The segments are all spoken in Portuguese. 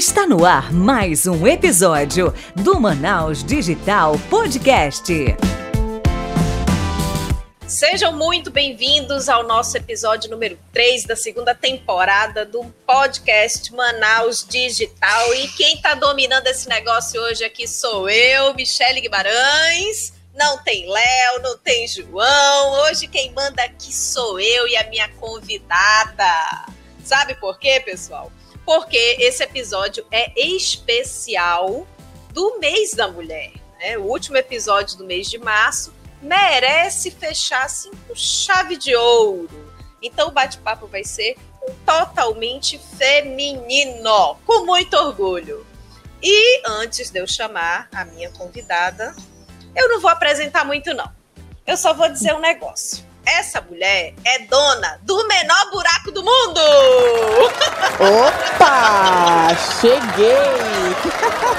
Está no ar mais um episódio do Manaus Digital Podcast. Sejam muito bem-vindos ao nosso episódio número 3 da segunda temporada do podcast Manaus Digital. E quem está dominando esse negócio hoje aqui sou eu, Michele Guimarães. Não tem Léo, não tem João. Hoje quem manda aqui sou eu e a minha convidada. Sabe por quê, pessoal? Porque esse episódio é especial do mês da mulher. Né? O último episódio do mês de março merece fechar assim com chave de ouro. Então o bate-papo vai ser totalmente feminino, com muito orgulho. E antes de eu chamar a minha convidada, eu não vou apresentar muito não. Eu só vou dizer um negócio. Essa mulher é dona do menor buraco do mundo! Opa! Cheguei!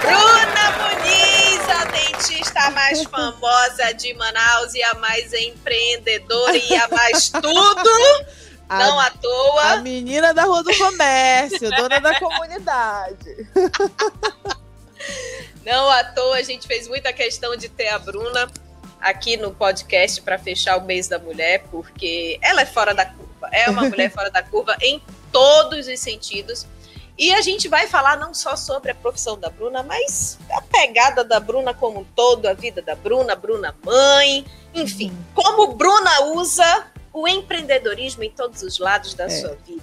Bruna Muniz, a dentista mais famosa de Manaus e a mais empreendedora e a mais tudo. A, não à toa. A menina da Rua do Comércio, dona da comunidade. Não à toa, a gente fez muita questão de ter a Bruna aqui no podcast para fechar o mês da mulher, porque ela é fora da curva. É uma mulher fora da curva em todos os sentidos. E a gente vai falar não só sobre a profissão da Bruna, mas a pegada da Bruna como um todo, a vida da Bruna, Bruna mãe, enfim, uhum. como Bruna usa o empreendedorismo em todos os lados da é. sua vida.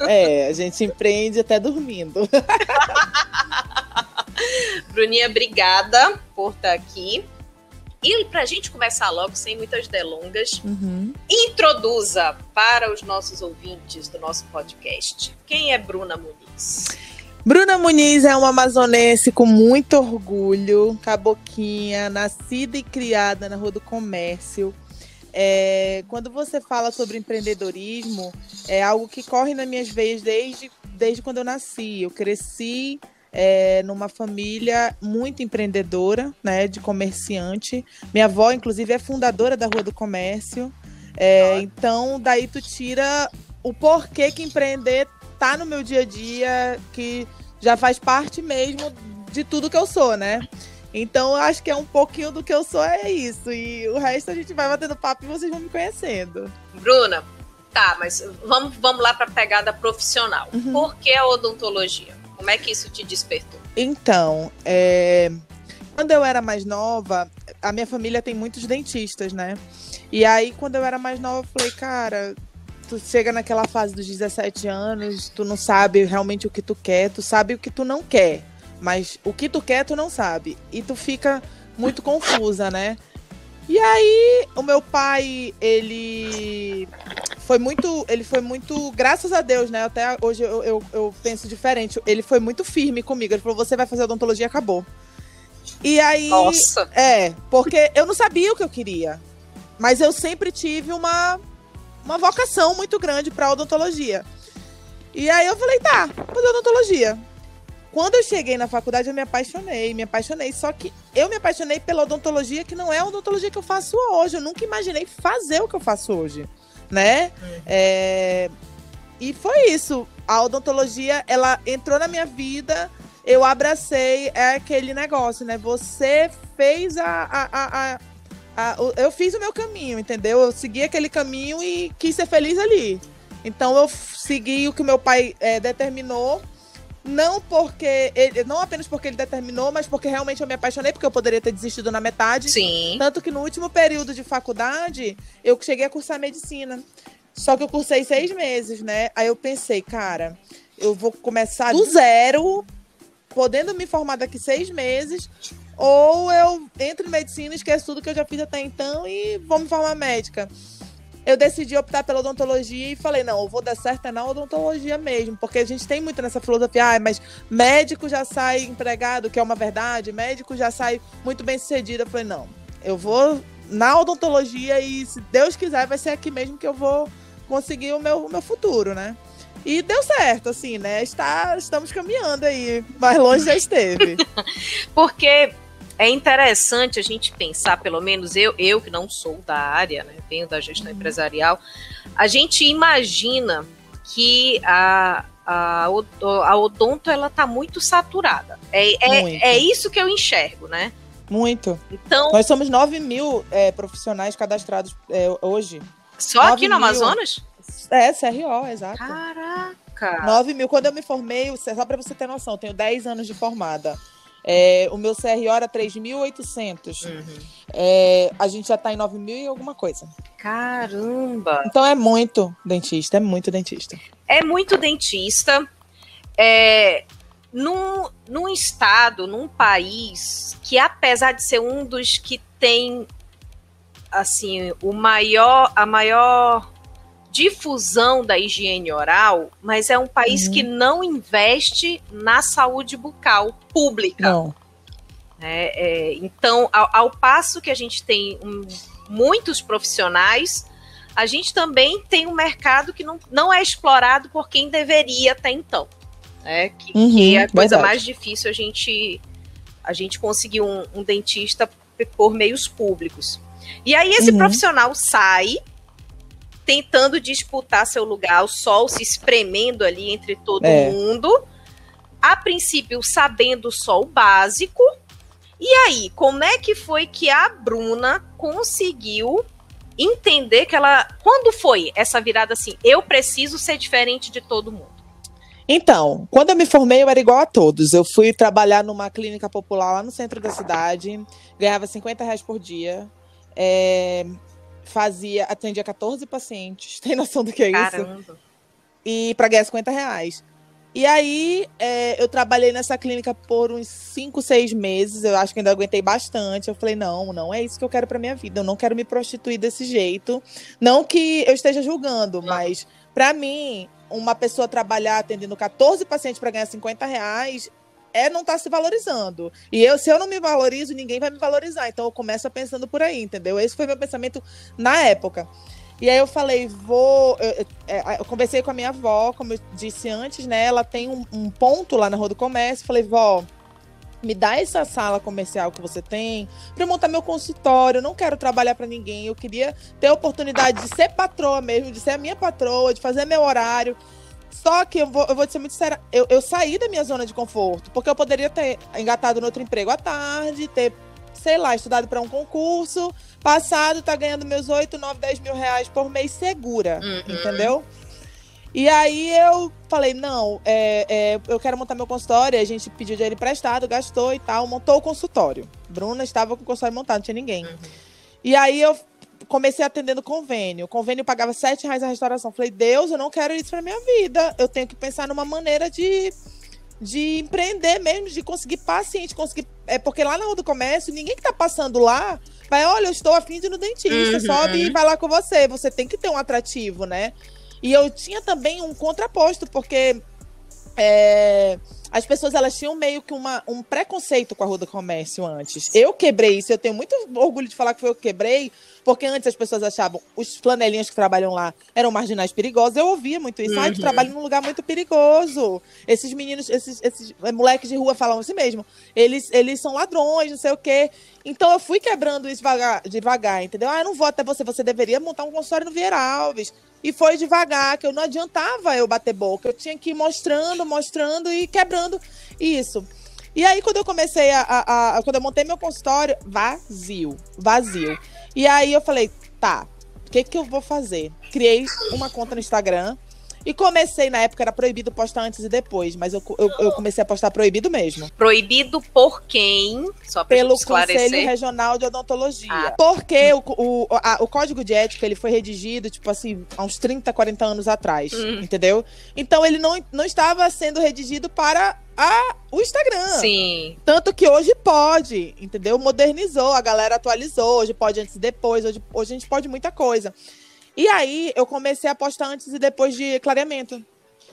É, a gente empreende até dormindo. Bruninha, obrigada por estar aqui. E para a gente começar logo, sem muitas delongas, uhum. introduza para os nossos ouvintes do nosso podcast quem é Bruna Muniz. Bruna Muniz é uma amazonense com muito orgulho, caboquinha, nascida e criada na Rua do Comércio. É, quando você fala sobre empreendedorismo, é algo que corre nas minhas veias desde, desde quando eu nasci. Eu cresci é, numa família muito empreendedora, né, de comerciante. Minha avó, inclusive, é fundadora da Rua do Comércio. É, então, daí tu tira o porquê que empreender tá no meu dia a dia, que já faz parte mesmo de tudo que eu sou, né? Então, eu acho que é um pouquinho do que eu sou, é isso. E o resto a gente vai batendo papo e vocês vão me conhecendo. Bruna, tá, mas vamos, vamos lá para a pegada profissional. Uhum. Por que a odontologia? Como é que isso te despertou? Então, é... quando eu era mais nova, a minha família tem muitos dentistas, né? E aí, quando eu era mais nova, eu falei, cara, tu chega naquela fase dos 17 anos, tu não sabe realmente o que tu quer, tu sabe o que tu não quer, mas o que tu quer tu não sabe. E tu fica muito confusa, né? E aí, o meu pai, ele foi muito. Ele foi muito. Graças a Deus, né? Até hoje eu, eu, eu penso diferente. Ele foi muito firme comigo. Ele falou: você vai fazer odontologia acabou. E aí. Nossa! É, porque eu não sabia o que eu queria. Mas eu sempre tive uma, uma vocação muito grande para odontologia. E aí eu falei: tá, vou fazer odontologia. Quando eu cheguei na faculdade, eu me apaixonei, me apaixonei. Só que eu me apaixonei pela odontologia, que não é a odontologia que eu faço hoje. Eu nunca imaginei fazer o que eu faço hoje, né? Uhum. É... E foi isso. A odontologia, ela entrou na minha vida, eu abracei é aquele negócio, né? Você fez a, a, a, a, a eu fiz o meu caminho, entendeu? Eu segui aquele caminho e quis ser feliz ali. Então eu segui o que meu pai é, determinou não porque ele, não apenas porque ele determinou, mas porque realmente eu me apaixonei, porque eu poderia ter desistido na metade. Sim. Tanto que no último período de faculdade, eu cheguei a cursar medicina. Só que eu cursei seis meses, né? Aí eu pensei, cara, eu vou começar do zero, podendo me formar daqui seis meses, ou eu entro em medicina, esqueço tudo que eu já fiz até então e vou me formar médica eu decidi optar pela odontologia e falei, não, eu vou dar certo é na odontologia mesmo, porque a gente tem muito nessa filosofia, ah, mas médico já sai empregado, que é uma verdade, médico já sai muito bem sucedido. Eu falei, não, eu vou na odontologia e se Deus quiser vai ser aqui mesmo que eu vou conseguir o meu, o meu futuro, né? E deu certo, assim, né? Está, estamos caminhando aí, mais longe já esteve. porque é interessante a gente pensar, pelo menos eu, eu que não sou da área, né, venho da gestão uhum. empresarial, a gente imagina que a, a, a odonto ela tá muito saturada. É, é, Muito. é isso que eu enxergo, né? Muito. Então, Nós somos 9 mil é, profissionais cadastrados é, hoje. só aqui no 9 mil. Amazonas? É, CRO, exato. Caraca! 9 mil. Quando eu me formei, só pra você ter noção, tenho 10 anos de formada. É, o meu CRO era 3.800. Uhum. É, a gente já tá em 9 mil e alguma coisa. Caramba! Então é muito dentista, é muito dentista. É muito dentista. É, num, num estado, num país que, apesar de ser um dos que tem assim o maior, a maior difusão da higiene oral, mas é um país Uhum. que não investe na saúde bucal pública. Não. né? É, então, ao, ao passo que a gente tem um- muitos profissionais, a gente também tem um mercado que não, não é explorado por quem deveria até então. Né? Que, Uhum, que é a coisa verdade. mais difícil a gente, a gente conseguir um, um dentista por meios públicos. E aí esse Uhum. profissional sai tentando disputar seu lugar, o sol se espremendo ali entre todo É. mundo, a princípio sabendo só o básico, e aí, como é que foi que a Bruna conseguiu entender que ela. Quando foi essa virada assim? Eu preciso ser diferente de todo mundo. Então, quando eu me formei, eu era igual a todos. Eu fui trabalhar numa clínica popular lá no centro da cidade, ganhava 50 reais por dia. é, fazia, atendia 14 pacientes. Tem noção do que é isso? Caramba. e para ganhar 50 reais. E aí, é, eu trabalhei nessa clínica por uns 5, 6 meses. Eu acho que ainda aguentei bastante. Eu falei, não, não é isso que eu quero para minha vida. Eu não quero me prostituir desse jeito. Não que eu esteja julgando, mas para mim, uma pessoa trabalhar atendendo 14 pacientes para ganhar 50 reais é não estar se valorizando. E eu, se eu não me valorizo, ninguém vai me valorizar. Então eu começo pensando por aí, entendeu? Esse foi meu pensamento na época. E aí eu falei, vou. Eu, eu- é, eu conversei com a minha avó, como eu disse antes, né? Ela tem um, um ponto lá na Rua do Comércio. Falei, vó, me dá essa sala comercial que você tem para montar meu consultório. Eu não quero trabalhar para ninguém. Eu queria ter a oportunidade de ser patroa mesmo, de ser a minha patroa, de fazer meu horário. Só que eu vou, eu vou te ser muito sincera, eu, eu saí da minha zona de conforto, porque eu poderia ter engatado no outro emprego à tarde, ter, sei lá, estudado para um concurso, passado, tá ganhando meus 8, 9, 10 mil reais por mês segura, Uhum. entendeu? E aí eu falei, não, é, é, eu quero montar meu consultório, a gente pediu dinheiro emprestado, gastou e tal, montou o consultório. Bruna estava com o consultório montado, não tinha ninguém. Uhum. E aí eu comecei atendendo convênio. O convênio pagava 7 reais a restauração. Falei, Deus, eu não quero isso pra minha vida. Eu tenho que pensar numa maneira de, de empreender mesmo, de conseguir paciente, conseguir. É porque lá na rua do comércio, ninguém que tá passando lá vai, olha, eu estou afim de ir no dentista, Uhum. sobe e vai lá com você. Você tem que ter um atrativo, né? E eu tinha também um contraposto, porque é, as pessoas elas tinham meio que uma, um preconceito com a Rua do Comércio antes. Eu quebrei isso, eu tenho muito orgulho de falar que foi eu que quebrei, porque antes as pessoas achavam os flanelinhos que trabalham lá eram marginais perigosos. Eu ouvia muito isso. Ai, tu Uhum. trabalha num lugar muito perigoso. Esses meninos, esses, esses eh, moleques de rua falam assim mesmo. Eles, eles são ladrões, não sei o quê. Então eu fui quebrando isso devagar, devagar, entendeu? Ah, eu não vou até você, você deveria montar um consultório no Vieira Alves. E foi devagar, que eu não adiantava eu bater boca. Eu tinha que ir mostrando, mostrando e quebrando isso. E aí, quando eu comecei a, a- a- Quando eu montei meu consultório, vazio. Vazio. E aí eu falei, tá, o que, que eu vou fazer? Criei uma conta no Instagram. E comecei, na época era proibido postar antes e depois, mas eu, eu, eu comecei a postar proibido mesmo. Proibido por quem? Só pra Pelo. Conselho Regional de Odontologia. Ah. Porque o, o, a- o código de ética ele foi redigido, tipo assim, há uns 30, 40 anos atrás. Hum. Entendeu? Então ele não, não estava sendo redigido para a, o Instagram. Sim. Tanto que hoje pode, entendeu? Modernizou, a galera atualizou. Hoje pode antes e depois. Hoje, hoje a gente pode muita coisa. E aí eu comecei a postar antes e depois de clareamento.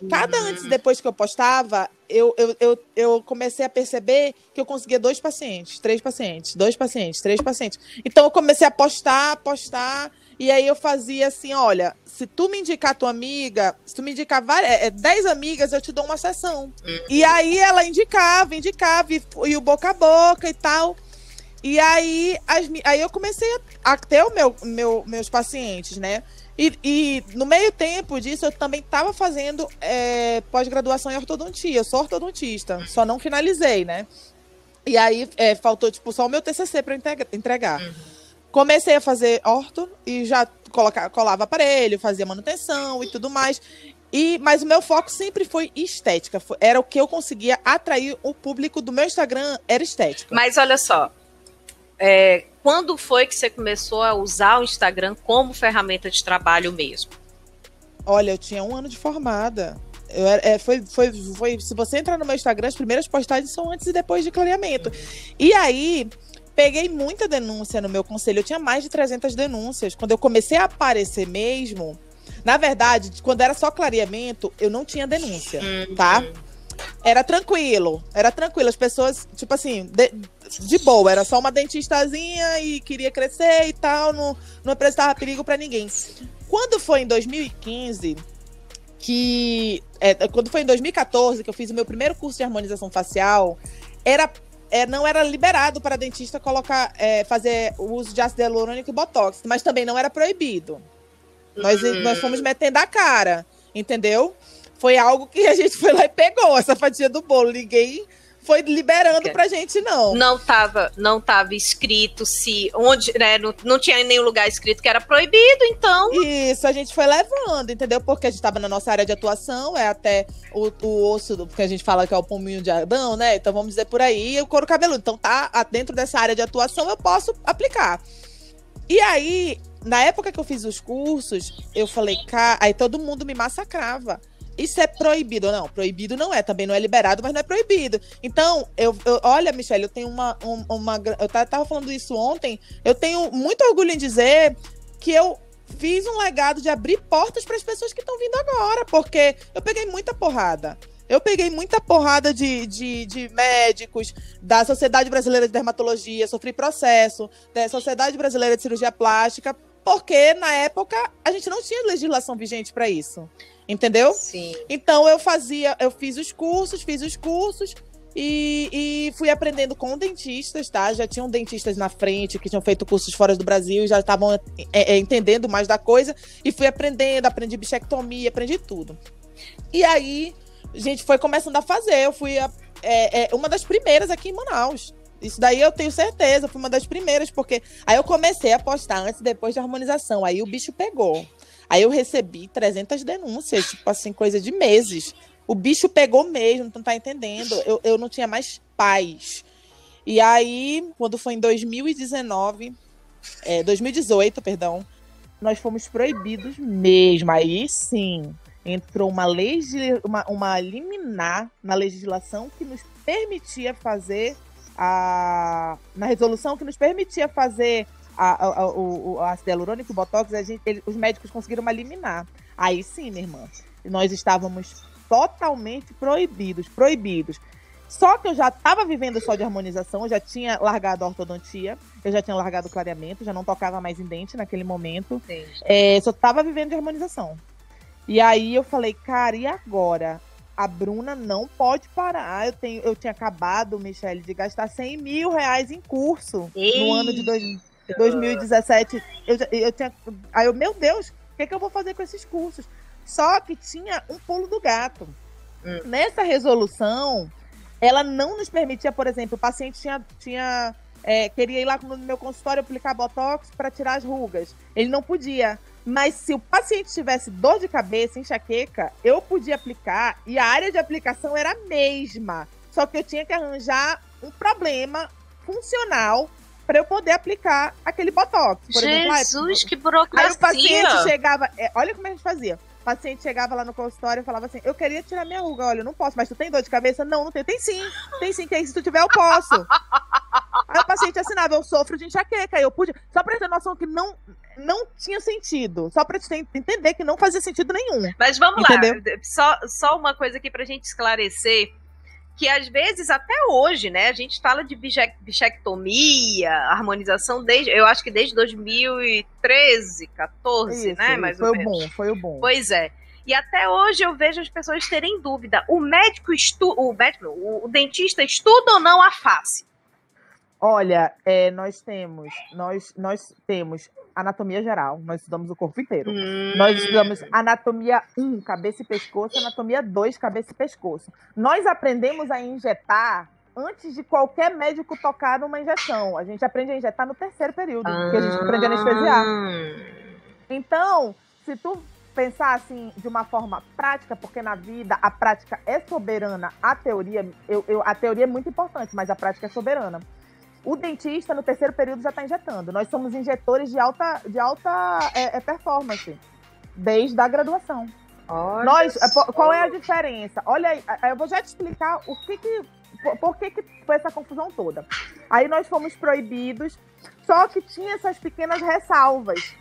Cada antes e depois que eu postava, eu, eu, eu, eu comecei a perceber que eu conseguia dois pacientes, três pacientes, dois pacientes, três pacientes. Então eu comecei a postar, postar, e aí eu fazia assim: olha, se tu me indicar tua amiga, se tu me indicar várias, é, é, dez amigas, eu te dou uma sessão. E aí ela indicava, indicava, e, e o boca a boca e tal. E aí, as aí eu comecei a, a ter o meu, meu, meus pacientes, né? E, e, no meio tempo disso, eu também estava fazendo é, pós-graduação em ortodontia. Eu sou ortodontista, só não finalizei, né? E aí é, faltou, tipo, só o meu TCC para entregar. Uhum. Comecei a fazer orto e já coloca, colava aparelho, fazia manutenção e tudo mais. E, mas o meu foco sempre foi estética. Era o que eu conseguia atrair o público do meu Instagram, era estética. Mas olha só, é, quando foi que você começou a usar o Instagram como ferramenta de trabalho mesmo? Olha, eu tinha um ano de formada. Eu, é, foi, foi, foi, se você entrar no meu Instagram, as primeiras postagens são antes e depois de clareamento. E aí, peguei muita denúncia no meu conselho. Eu tinha mais de 300 denúncias. Quando eu comecei a aparecer mesmo, na verdade, quando era só clareamento, eu não tinha denúncia, uhum. tá? Era tranquilo, era tranquilo. As pessoas, tipo assim, de, de boa, era só uma dentistazinha e queria crescer e tal, não, não apresentava perigo para ninguém. Quando foi em 2015, que. É, quando foi em 2014 que eu fiz o meu primeiro curso de harmonização facial, era é, não era liberado para dentista colocar, é, fazer o uso de ácido hialurônico e botox, mas também não era proibido. Nós, uhum. nós fomos metendo a cara, entendeu? Foi algo que a gente foi lá e pegou essa fatia do bolo. Ninguém foi liberando pra gente, não. Não tava, não tava escrito se. onde, né? Não, não tinha em nenhum lugar escrito que era proibido, então. Isso, a gente foi levando, entendeu? Porque a gente tava na nossa área de atuação, é até o, o osso, do, porque a gente fala que é o pominho de Adão, né? Então vamos dizer por aí, o couro cabeludo. Então tá dentro dessa área de atuação, eu posso aplicar. E aí, na época que eu fiz os cursos, eu falei, cara, aí todo mundo me massacrava isso é proibido. Não, proibido não é. Também não é liberado, mas não é proibido. Então, eu, eu olha, Michelle, eu tenho uma, uma. Eu tava falando isso ontem. Eu tenho muito orgulho em dizer que eu fiz um legado de abrir portas para as pessoas que estão vindo agora, porque eu peguei muita porrada. Eu peguei muita porrada de, de, de, médicos, da Sociedade Brasileira de Dermatologia, sofri processo, da Sociedade Brasileira de Cirurgia Plástica, porque na época a gente não tinha legislação vigente para isso. Entendeu? Sim. Então eu fazia, eu fiz os cursos, fiz os cursos e, e, fui aprendendo com dentistas, tá? Já tinham dentistas na frente que tinham feito cursos fora do Brasil e já estavam é, é, entendendo mais da coisa. E fui aprendendo, aprendi bichectomia, aprendi tudo. E aí, a gente foi começando a fazer. Eu fui a, é, é, uma das primeiras aqui em Manaus. Isso daí eu tenho certeza, fui uma das primeiras, porque aí eu comecei a postar antes e depois de harmonização. Aí o bicho pegou. Aí eu recebi 300 denúncias, tipo assim, coisa de meses. O bicho pegou mesmo, tu não tá entendendo. Eu, eu não tinha mais paz. E aí, quando foi em 2019, é, 2018, perdão, nós fomos proibidos mesmo. Aí sim, entrou uma, legis, uma, uma liminar na legislação que nos permitia fazer a. Na resolução que nos permitia fazer a, a, o, o ácido hialurônico, o botox, a gente, ele, os médicos conseguiram uma liminar. Aí sim, minha irmã, nós estávamos totalmente proibidos, proibidos. Só que eu já estava vivendo só de harmonização, eu já tinha largado a ortodontia, eu já tinha largado o clareamento, já não tocava mais em dente naquele momento. É, só estava vivendo de harmonização. E aí eu falei, cara, e agora? A Bruna não pode parar. Eu, tenho, eu tinha acabado, Michelle, de gastar 100 mil reais em curso Ei. no ano de 2000. 2017, eu, eu tinha. Aí eu, meu Deus, o que, é que eu vou fazer com esses cursos? Só que tinha um pulo do gato. Hum. Nessa resolução, ela não nos permitia, por exemplo, o paciente tinha, tinha é, queria ir lá no meu consultório aplicar botox para tirar as rugas. Ele não podia. Mas se o paciente tivesse dor de cabeça, enxaqueca, eu podia aplicar e a área de aplicação era a mesma. Só que eu tinha que arranjar um problema funcional para eu poder aplicar aquele botox. Por Jesus, exemplo, que burocracia! Aí o paciente chegava, é, olha como a gente fazia. O paciente chegava lá no consultório e falava assim: Eu queria tirar minha ruga, olha, eu não posso, mas tu tem dor de cabeça? Não, não tem. Tem sim, tem sim, que aí se tu tiver, eu posso. aí o paciente assinava: Eu sofro de enxaqueca, eu pude. Só pra ter noção que não, não tinha sentido. Só pra te entender que não fazia sentido nenhum. Mas vamos entendeu? lá, só, só uma coisa aqui pra gente esclarecer que às vezes até hoje, né, a gente fala de bichectomia, harmonização desde, eu acho que desde 2013, 14, Isso, né, mais foi ou menos. O bom, foi o bom. Pois é. E até hoje eu vejo as pessoas terem dúvida. O médico estu o médico, o, o dentista estuda ou não a face? Olha, é, nós temos, nós, nós temos anatomia geral, nós estudamos o corpo inteiro. Hum. Nós estudamos anatomia 1, cabeça e pescoço, anatomia 2, cabeça e pescoço. Nós aprendemos a injetar antes de qualquer médico tocar numa injeção. A gente aprende a injetar no terceiro período, porque a gente aprende a anestesiar. Ah. Então, se tu pensar assim de uma forma prática, porque na vida a prática é soberana, a teoria, eu, eu- a teoria é muito importante, mas a prática é soberana. O dentista no terceiro período já está injetando. Nós somos injetores de alta, de alta é, é, performance desde a graduação. Olha Nós, é, só. qual é a diferença? Olha aí, eu vou já te explicar o que que, por, por que que foi essa confusão toda. Aí nós fomos proibidos, só que tinha essas pequenas ressalvas.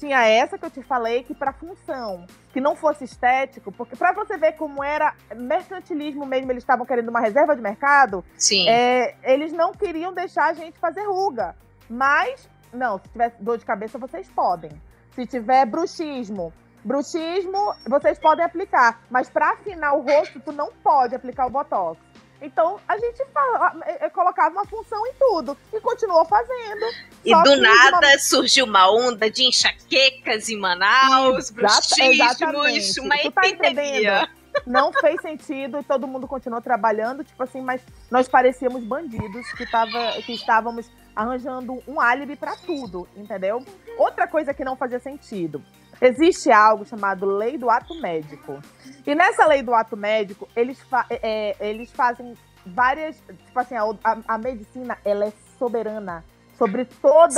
Tinha essa que eu te falei que para função, que não fosse estético, porque para você ver como era mercantilismo mesmo, eles estavam querendo uma reserva de mercado, Sim. é, eles não queriam deixar a gente fazer ruga. Mas, não, se tiver dor de cabeça, vocês podem. Se tiver bruxismo, bruxismo, vocês podem aplicar. Mas para afinar o rosto, tu não pode aplicar o botox. Então, a gente fala- é, é, colocava uma função em tudo e continuou fazendo. E do de uma- nada surgiu uma onda de enxaquecas em Manaus, bruxismos, uma Tu tá epidemia. Não fez sentido e todo mundo continuou trabalhando, tipo assim, mas nós parecíamos bandidos que, tava, que estávamos arranjando um álibi para tudo, entendeu? Outra coisa que não fazia sentido. Existe algo chamado lei do ato médico. E nessa lei do ato médico, eles, fa- é, é, eles fazem várias. Tipo assim, a, a- medicina ela é soberana sobre todas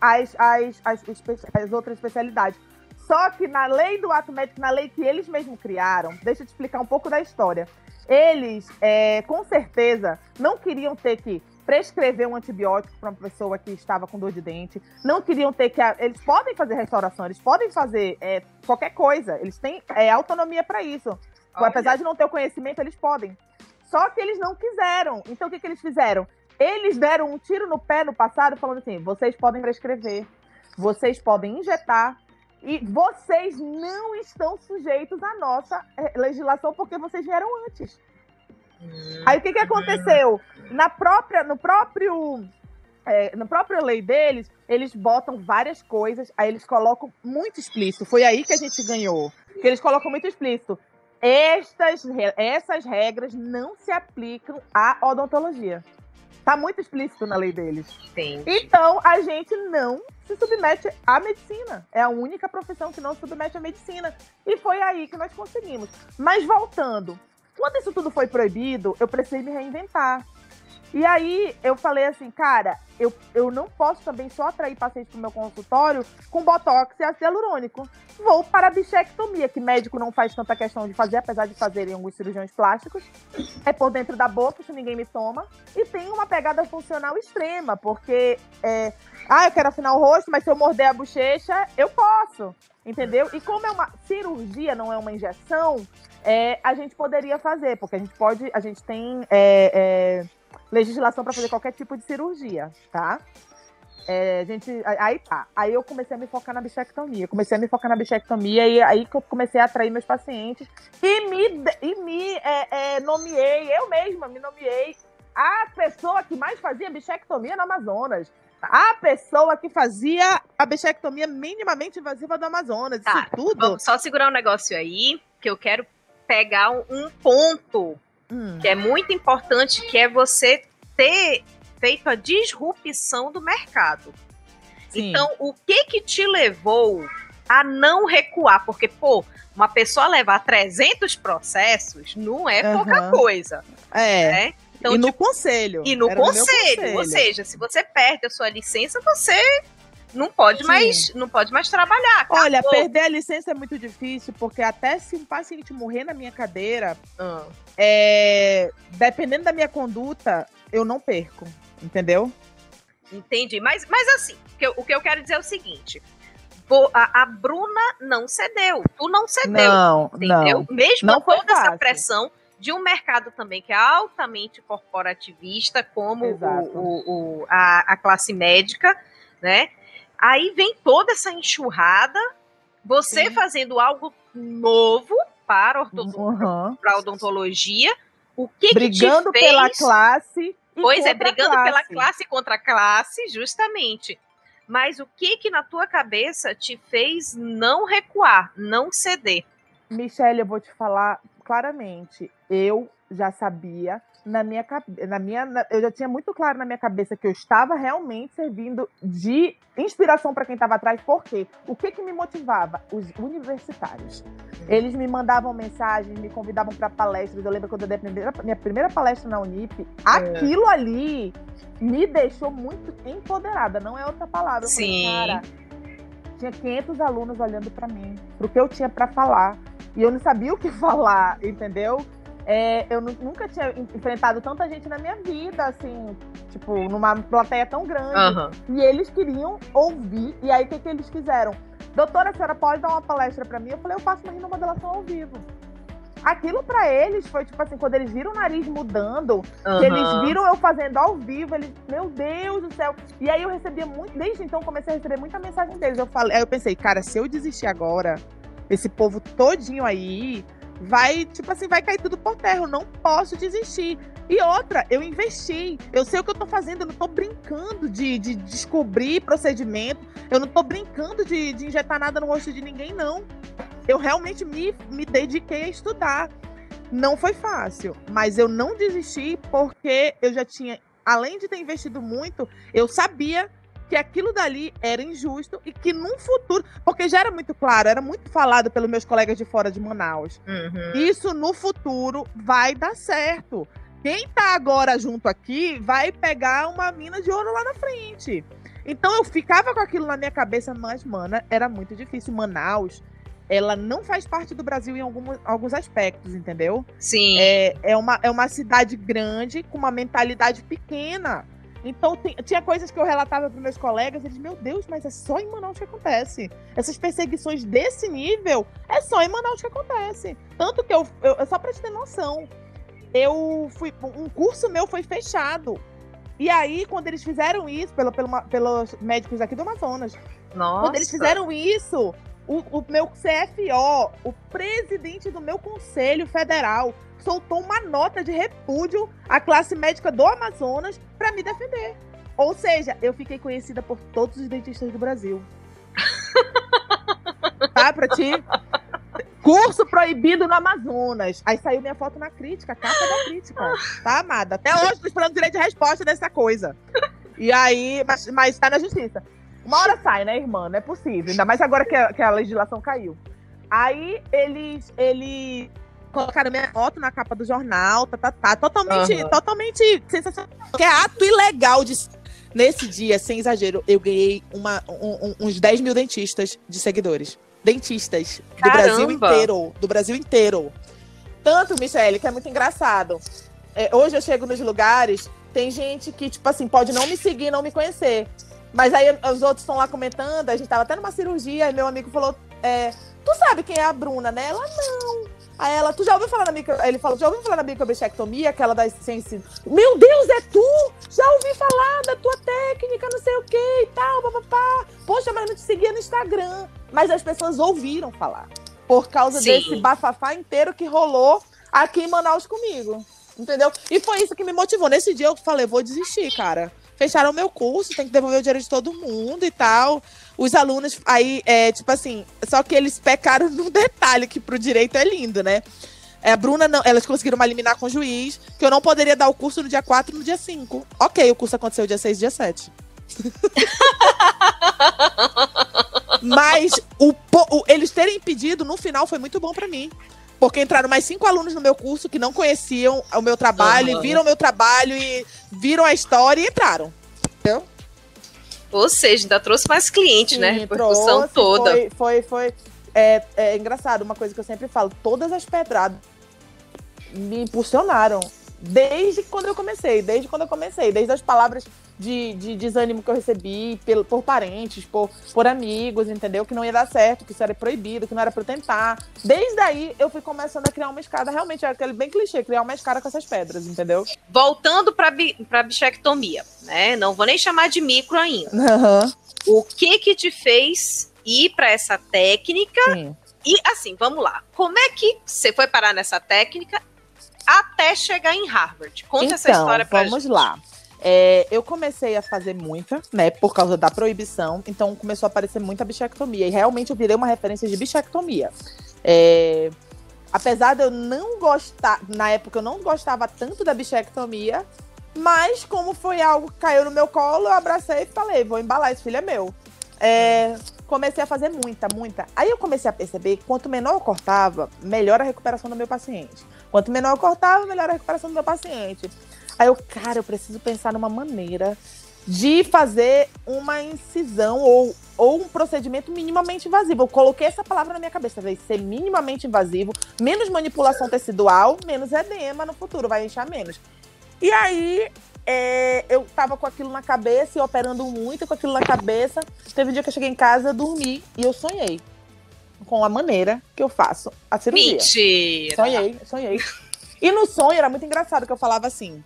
as, as, as, as, as outras especialidades. Só que na lei do ato médico, na lei que eles mesmos criaram, deixa eu te explicar um pouco da história. Eles, é, com certeza, não queriam ter que prescrever um antibiótico para uma pessoa que estava com dor de dente. Não queriam ter que. Eles podem fazer restauração, eles podem fazer é, qualquer coisa. Eles têm é, autonomia para isso. Olha. Apesar de não ter o conhecimento, eles podem. Só que eles não quiseram. Então, o que, que eles fizeram? Eles deram um tiro no pé no passado, falando assim: vocês podem prescrever, vocês podem injetar, e vocês não estão sujeitos à nossa eh, legislação porque vocês vieram antes. Aí o que, que aconteceu? Na própria, no próprio. É, na própria lei deles, eles botam várias coisas, aí eles colocam muito explícito. Foi aí que a gente ganhou. Que eles colocam muito explícito. Estas, essas regras não se aplicam à odontologia. Tá muito explícito na lei deles. Então, a gente não se submete à medicina. É a única profissão que não se submete à medicina. E foi aí que nós conseguimos. Mas voltando, quando isso tudo foi proibido, eu precisei me reinventar. E aí eu falei assim, cara, eu, eu não posso também só atrair pacientes para o meu consultório com botox e ácido hialurônico. Vou para a bichectomia, que médico não faz tanta questão de fazer, apesar de fazerem alguns cirurgiões plásticos. É por dentro da boca, isso ninguém me toma. E tem uma pegada funcional extrema, porque é, ah, eu quero afinar o rosto, mas se eu morder a bochecha, eu posso. Entendeu? E como é uma cirurgia, não é uma injeção, é, a gente poderia fazer, porque a gente pode, a gente tem é, é, legislação para fazer qualquer tipo de cirurgia, tá? É, gente, aí tá. Aí eu comecei a me focar na bichectomia. Comecei a me focar na bichectomia e aí que eu comecei a atrair meus pacientes e me, e me é, é, nomeei, eu mesma me nomeei a pessoa que mais fazia bichectomia no Amazonas. A pessoa que fazia a bichectomia minimamente invasiva do Amazonas. Tá, Isso tudo. Vamos só segurar um negócio aí, que eu quero pegar um, ponto Hum, que é muito importante, que é você ter feito a disrupção do mercado. sim. Então, o que que te levou a não recuar? Porque, pô, uma pessoa levar 300 processos não é pouca Aham. coisa, é. né? Então, e no tipo, conselho. e no meu conselho, ou seja, se você perde a sua licença, você não pode Sim. mais, não pode mais trabalhar. Olha, acabou. perder a licença é muito difícil, porque até se um paciente morrer na minha cadeira, Ah, é, dependendo da minha conduta, eu não perco. Entendeu? entendi. Mas, mas assim, o que, eu, quero dizer é o seguinte: a, a Bruna não cedeu, tu não cedeu. Não, entendeu? não. Mesmo Não com toda essa fácil. pressão de um mercado também que é altamente corporativista, como o, o- a, a classe médica, né? Aí vem toda essa enxurrada, você Sim. fazendo algo novo para a orto- Uhum. para odontologia. O que Brigando que te fez... pela classe. Pois é, brigando pela classe contra a classe, justamente. mas o que que na tua cabeça te fez não recuar, não ceder? Michelle, eu vou te falar claramente. Eu já sabia na minha na minha na, eu já tinha muito claro na minha cabeça que eu estava realmente servindo de inspiração para quem estava atrás, porque o que que me motivava? Os universitários. Eles me mandavam mensagens, me convidavam para palestras. Eu lembro quando eu dei a primeira, minha primeira palestra na Unip, é. aquilo ali me deixou muito empoderada, não é outra palavra. Sim. Falei, cara, tinha 500 alunos olhando para mim, pro que eu tinha para falar. E eu não sabia o que falar, entendeu? É, eu nunca tinha enfrentado tanta gente na minha vida, assim, tipo, numa plateia tão grande. Uhum. E eles queriam ouvir. E aí, o que, que eles fizeram? Doutora, a senhora pode dar uma palestra para mim? Eu falei, eu faço uma rinomodelação ao vivo. Aquilo para eles foi tipo assim, quando eles viram o nariz mudando, uhum. eles viram eu fazendo ao vivo, eles, meu Deus do céu. E aí eu recebia muito, desde então comecei a receber muita mensagem deles. Eu falei, aí eu pensei, cara, se eu desistir agora, esse povo todinho aí vai, tipo assim, vai cair tudo por terra. Eu não posso desistir. E outra, eu investi. Eu sei o que eu tô fazendo. Eu não tô brincando de, de descobrir procedimento. Eu não tô brincando de, de injetar nada no rosto de ninguém, não. Eu realmente me, me dediquei a estudar. Não foi fácil, mas eu não desisti porque eu já tinha, além de ter investido muito, eu sabia que aquilo dali era injusto e que num futuro, porque já era muito claro, era muito falado pelos meus colegas de fora de Manaus. Uhum. Isso no futuro vai dar certo. Quem tá agora junto aqui vai pegar uma mina de ouro lá na frente. Então eu ficava com aquilo na minha cabeça, mas, mana, era muito difícil. Manaus, ela não faz parte do Brasil em algum, alguns aspectos, entendeu? Sim. É, é, uma, é uma cidade grande com uma mentalidade pequena. Então, tinha coisas que eu relatava para meus colegas, eles, meu Deus, mas é só em Manaus que acontece. Essas perseguições desse nível, é só em Manaus que acontece. Tanto que eu, eu só para te ter noção, eu fui, um curso meu foi fechado. E aí, quando eles fizeram isso, pelo, pelo, pelos médicos aqui do Amazonas, Nossa. quando eles fizeram isso, o, o meu CFO, o presidente do meu conselho federal, soltou uma nota de repúdio à classe médica do Amazonas para me defender. Ou seja, eu fiquei conhecida por todos os dentistas do Brasil. tá, pra ti? Curso proibido no Amazonas. Aí saiu minha foto na crítica, capa da crítica. Tá, amada? Até hoje tô esperando direito de resposta dessa coisa. E aí, mas, mas tá na justiça. Uma hora sai, né, irmã? Não é possível. Ainda mais agora que a, que a legislação caiu. Aí eles, eles colocaram minha foto na capa do jornal, tá, tá, tá. Totalmente, uhum. totalmente sensacional. Que é ato ilegal de. Nesse dia, sem exagero, eu ganhei uma, um, uns 10 mil dentistas de seguidores. Dentistas. Do Caramba. Brasil inteiro. Do Brasil inteiro. Tanto, Michele, que é muito engraçado. É, hoje eu chego nos lugares, tem gente que, tipo assim, pode não me seguir, não me conhecer. Mas aí os outros estão lá comentando, a gente tava até numa cirurgia, e meu amigo falou: é, Tu sabe quem é a Bruna, né? Ela não. Aí ela, tu já ouviu falar na micro... Ele falou, já ouviu falar na microbichectomia, aquela da ciência? Meu Deus, é tu? Já ouvi falar da tua técnica, não sei o que e tal, papapá. Poxa, mas não te seguia no Instagram. Mas as pessoas ouviram falar. Por causa Sim. desse bafafá inteiro que rolou aqui em Manaus comigo. Entendeu? E foi isso que me motivou. Nesse dia eu falei, vou desistir, cara. Fecharam o meu curso, tem que devolver o dinheiro de todo mundo e tal os alunos aí, é, tipo assim, só que eles pecaram num detalhe que pro direito é lindo, né? É, a Bruna, não, elas conseguiram uma liminar com o juiz, que eu não poderia dar o curso no dia 4 e no dia 5. Ok, o curso aconteceu dia 6 e dia 7. Mas o, o, eles terem impedido no final foi muito bom para mim. Porque entraram mais cinco alunos no meu curso que não conheciam o meu trabalho, uhum. viram o meu trabalho e viram a história e entraram. Entendeu? Ou seja, ainda trouxe mais clientes, né? Sim, né? Repercussão toda. Foi, foi, foi. É, é engraçado, uma coisa que eu sempre falo: todas as pedradas me impulsionaram. Desde quando eu comecei, desde quando eu comecei, desde as palavras de, de desânimo que eu recebi por, por parentes, por, por amigos, entendeu? Que não ia dar certo, que isso era proibido, que não era pra eu tentar. Desde aí eu fui começando a criar uma escada. Realmente era aquele bem clichê, criar uma escada com essas pedras, entendeu? Voltando pra, bi, pra bichectomia, né? Não vou nem chamar de micro ainda. Uhum. O que que te fez ir para essa técnica? Sim. E assim, vamos lá. Como é que você foi parar nessa técnica até chegar em Harvard? Conta então, essa história pra vamos gente. lá. É, eu comecei a fazer muita, né, por causa da proibição, então começou a aparecer muita bichectomia. E realmente eu virei uma referência de bichectomia. É, apesar de eu não gostar, na época eu não gostava tanto da bichectomia, mas como foi algo que caiu no meu colo, eu abracei e falei, vou embalar, esse filho é meu. É, comecei a fazer muita, muita. Aí eu comecei a perceber que quanto menor eu cortava, melhor a recuperação do meu paciente. Quanto menor eu cortava, melhor a recuperação do meu paciente. Aí eu, cara, eu preciso pensar numa maneira de fazer uma incisão ou, ou um procedimento minimamente invasivo. Eu coloquei essa palavra na minha cabeça, vai ser minimamente invasivo, menos manipulação tecidual, menos edema no futuro, vai inchar menos. E aí é, eu tava com aquilo na cabeça e operando muito com aquilo na cabeça. Teve um dia que eu cheguei em casa, dormi e eu sonhei com a maneira que eu faço a cirurgia. Mentira! Sonhei, sonhei. E no sonho era muito engraçado que eu falava assim: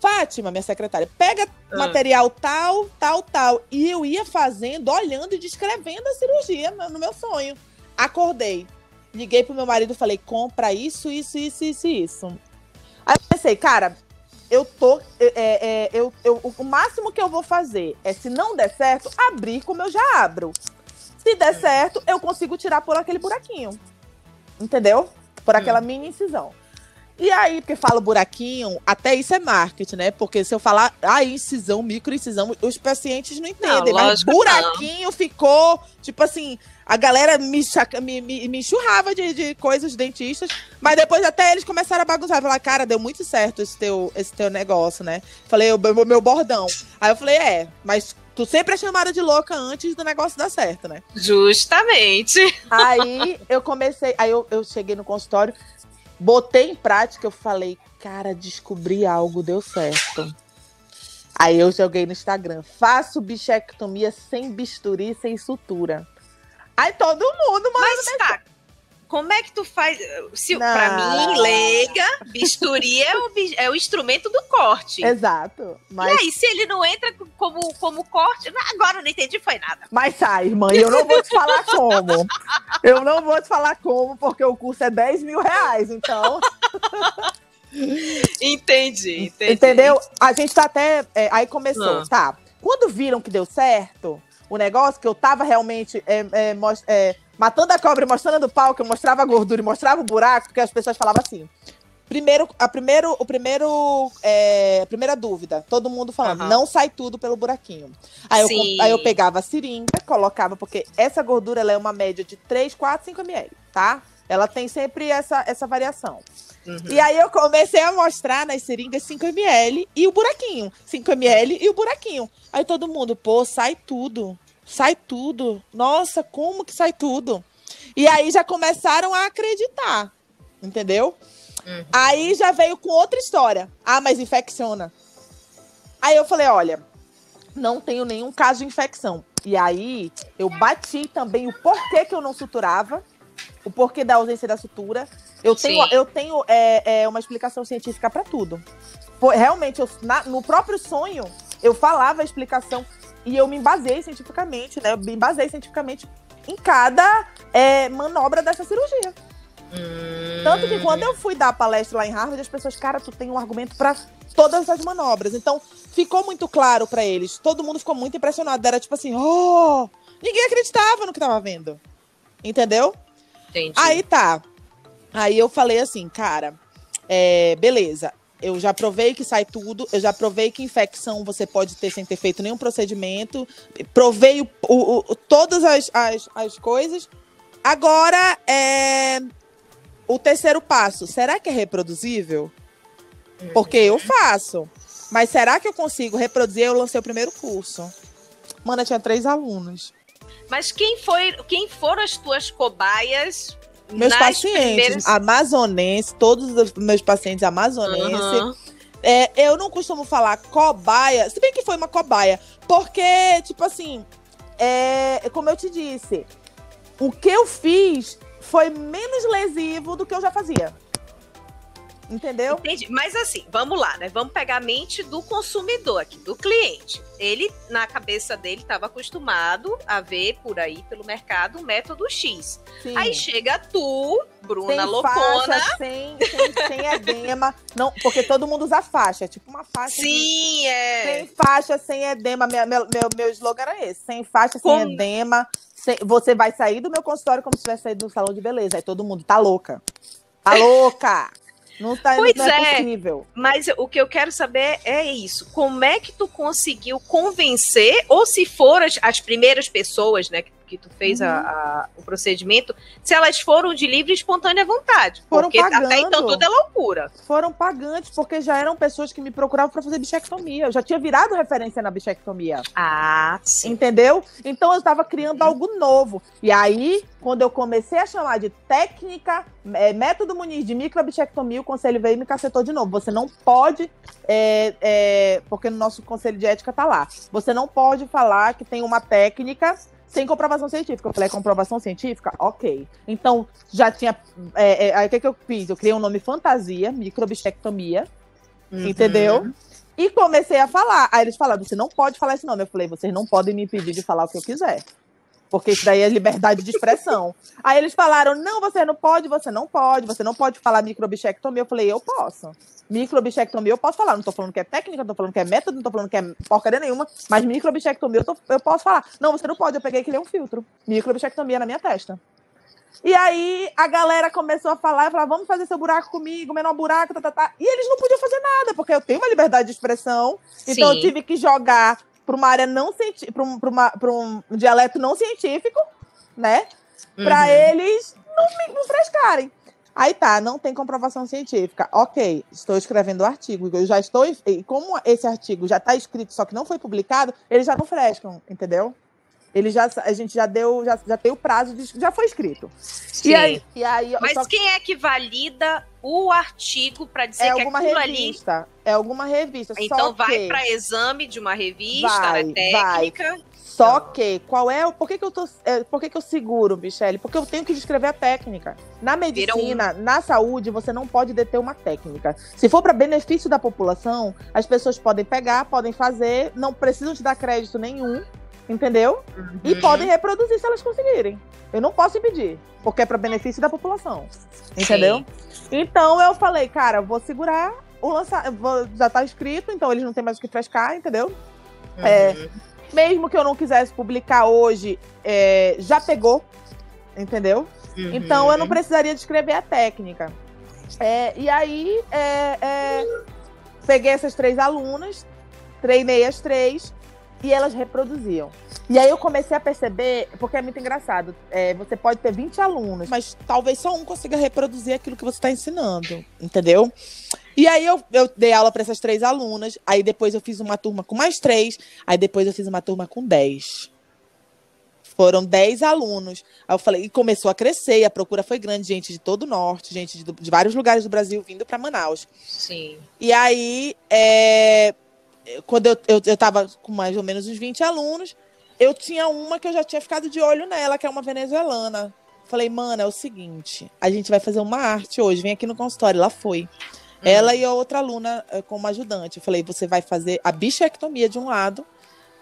Fátima, minha secretária, pega Ah. material tal, tal, tal. E eu ia fazendo, olhando e descrevendo a cirurgia no, meu sonho. Acordei. Liguei pro meu marido e falei: compra isso, isso, isso, isso, isso. Aí eu pensei, cara, eu tô. é, é, eu, eu, o máximo que eu vou fazer é, se não der certo, abrir como eu já abro. Se der certo, eu consigo tirar por aquele buraquinho. Entendeu? Por aquela mini incisão. E aí, porque falo buraquinho, até isso é marketing, né? Porque se eu falar a incisão, microincisão, os pacientes não entendem. mas lógico que buraquinho ficou, tipo assim, a galera me, me, me, me enxurrava de, de coisas dentistas, mas depois até eles começaram a bagunçar. Falar, cara, deu muito certo esse teu, esse teu negócio, né? Falei, o meu, meu bordão. Aí eu falei, é, mas tu sempre é chamada de louca antes do negócio dar certo, né? Justamente. Aí eu comecei, aí eu, eu cheguei no consultório, botei em prática, eu falei, cara, descobri algo, deu certo. Aí eu joguei no Instagram, faço bichectomia sem bisturi, sem sutura. Aí todo mundo, mano. Mas tá. Como é que tu faz? Se, Não, pra mim, leiga, bisturi é o, é o instrumento do corte. Exato. E Mas, aí, se ele não entra como, como corte, agora eu não entendi, foi nada. mas sai, irmã, e eu não vou te falar como. Eu não vou te falar como, porque o curso é 10 mil reais. Então, Entendi, entendi. Entendeu? A gente tá até. é, aí começou, Ah. tá. Quando viram que deu certo o negócio, que eu tava realmente é, é, é, matando a cobra mostrando o pau, que eu mostrava a gordura e mostrava o buraco, porque as pessoas falavam assim. Primeiro, a primeiro, o primeiro, é, a primeira dúvida, todo mundo falando, Aham. não sai tudo pelo buraquinho. Aí eu, aí eu pegava a seringa, colocava, porque essa gordura ela é uma média de 3, 4, 5 ml, tá? Ela tem sempre essa, essa variação. Uhum. E aí eu comecei a mostrar nas seringas 5ml e o buraquinho. 5ml e o buraquinho. Aí todo mundo, pô, sai tudo. Sai tudo. Nossa, como que sai tudo? E aí já começaram a acreditar. Entendeu? Uhum. Aí já veio com outra história. Ah, mas infecciona. Aí eu falei, olha, não tenho nenhum caso de infecção. E aí eu bati também o porquê que eu não suturava, o porquê da ausência da sutura. Eu tenho, eu tenho é, é, uma explicação científica para tudo. Foi, realmente, eu- na- no próprio sonho, eu falava a explicação e eu me embasei cientificamente, né? Eu me embasei cientificamente em cada é, manobra dessa cirurgia. Hum. Tanto que quando eu fui dar a palestra lá em Harvard, as pessoas, cara, tu tem um argumento pra todas as manobras. Então, ficou muito claro pra eles. Todo mundo ficou muito impressionado. Era tipo assim, oh! Ninguém acreditava no que tava vendo. Entendeu? Entendi. Aí tá. Aí eu falei assim, cara, é, beleza. Eu já provei que sai tudo, eu já provei que infecção você pode ter sem ter feito nenhum procedimento, provei o- o- o- todas as, as, as coisas. Agora, é, o terceiro passo, será que é reproduzível? Porque eu faço. Mas será que eu consigo reproduzir? Eu lancei o primeiro curso. Mano, eu tinha três alunos. Mas quem foi, quem foram as tuas cobaias Meus nas pacientes primeiras... amazonenses, todos os meus pacientes amazonenses. Aham. É, eu não costumo falar cobaia, se bem que foi uma cobaia, porque, tipo assim, é, como eu te disse, o que eu fiz foi menos lesivo do que eu já fazia. Entendeu? Entendi. Mas assim, vamos lá, né? Vamos pegar a mente do consumidor aqui, do cliente. Ele, na cabeça dele, estava acostumado a ver por aí, pelo mercado, o método X. Sim. Aí chega tu, Bruna sem Loucona. faixa, sem, sem, sem edema. Não, porque todo mundo usa faixa, é tipo uma faixa. de- Sim, é. Sem faixa, sem edema. Meu, meu, meu, slogan era esse. Sem faixa, Como- sem edema. sem- você vai sair do meu consultório como se tivesse saído do salão de beleza. Aí todo mundo tá louca. Tá louca! Não, tá, Pois não é, é. possível. Mas o que eu quero saber é isso. Como é que tu conseguiu convencer, ou se foram as, as primeiras pessoas, né, que, que tu fez a- Uhum. a- o procedimento, se elas foram de livre e espontânea vontade. Foram porque até pagando. então tudo é loucura. Foram pagantes, porque já eram pessoas que me procuravam para fazer bichectomia. Eu já tinha virado referência na bichectomia. Ah, sim. Entendeu? Então eu estava criando algo novo. E aí, quando eu comecei a chamar de técnica, é, método Muniz de microbichectomia, o conselho veio e me cacetou de novo. Você não pode, é, é, porque no nosso conselho de ética tá lá, você não pode falar que tem uma técnica sem comprovação científica. Eu falei, comprovação científica? Ok. Então, já tinha. é, é, aí o que, que eu fiz? Eu criei um nome fantasia, microbichectomia. Uhum. Entendeu? E comecei a falar. Aí eles falaram: você não pode falar esse nome. Eu falei: vocês não podem me impedir de falar o que eu quiser. Porque isso daí é liberdade de expressão. Aí eles falaram: não, você não pode, você não pode, você não pode falar microbichectomia. Eu falei: eu posso. Microbichectomia eu posso falar. Não tô falando que é técnica, não tô falando que é método, não tô falando que é porcaria nenhuma. Mas microbichectomia eu, tô- eu posso falar. Não, você não pode. Eu peguei que nem um filtro. Microbichectomia na minha testa. E aí a galera começou a falar, falar, vamos fazer seu buraco comigo, menor buraco, tá, tá, tá. E eles não podiam fazer nada, porque eu tenho uma liberdade de expressão. Então Sim. eu tive que jogar para uma área não científica, para um, um dialeto não científico, né? Para Uhum. eles não me frescarem. Aí tá, não tem comprovação científica. Ok, estou escrevendo o artigo. Eu já estou. E como esse artigo já está escrito, só que não foi publicado, eles já não frescam, entendeu? Ele já, a gente já deu, já, já tem o prazo, de, já foi escrito. Sim. E aí, e aí Mas só- quem é que valida o artigo para dizer é que alguma aquilo ali. revista. É alguma revista. Então só vai que, para exame de uma revista, Vai, né, técnica. Só que, qual é o. Por que, que eu tô. é, por que, que eu seguro, Michele? Porque eu tenho que descrever a técnica. Na medicina, na saúde, você não pode deter uma técnica. Se for para benefício da população, as pessoas podem pegar, podem fazer, não precisam te dar crédito nenhum, entendeu? E Uhum. podem reproduzir se elas conseguirem. Eu não posso impedir, porque é para benefício da população. Entendeu? Então eu falei, cara, vou segurar o lançar, vou- já tá escrito, então eles não têm mais o que frescar, entendeu? Uhum. É. Mesmo que eu não quisesse publicar hoje, é, já pegou, entendeu? Uhum. Então eu não precisaria descrever a técnica. É, e aí é, é, peguei essas três alunas, treinei as três e elas reproduziam. E aí eu comecei a perceber, porque é muito engraçado, é, você pode ter 20 alunos, mas talvez só um consiga reproduzir aquilo que você está ensinando, entendeu? E aí eu, eu dei aula para essas três alunas, aí depois eu fiz uma turma com mais três, aí depois eu fiz uma turma com 10. Foram 10 alunos. Aí eu falei, e começou a crescer, e a procura foi grande, gente de todo o norte, gente de, de vários lugares do Brasil vindo para Manaus. Sim. E aí, é, quando eu, eu, eu tava com mais ou menos uns 20 alunos, eu tinha uma que eu já tinha ficado de olho nela, que é uma venezuelana. Falei, mano, é o seguinte, a gente vai fazer uma arte hoje, vem aqui no consultório. Ela foi. Ela e a outra aluna eh, como ajudante. Eu falei, você vai fazer a bichectomia de um lado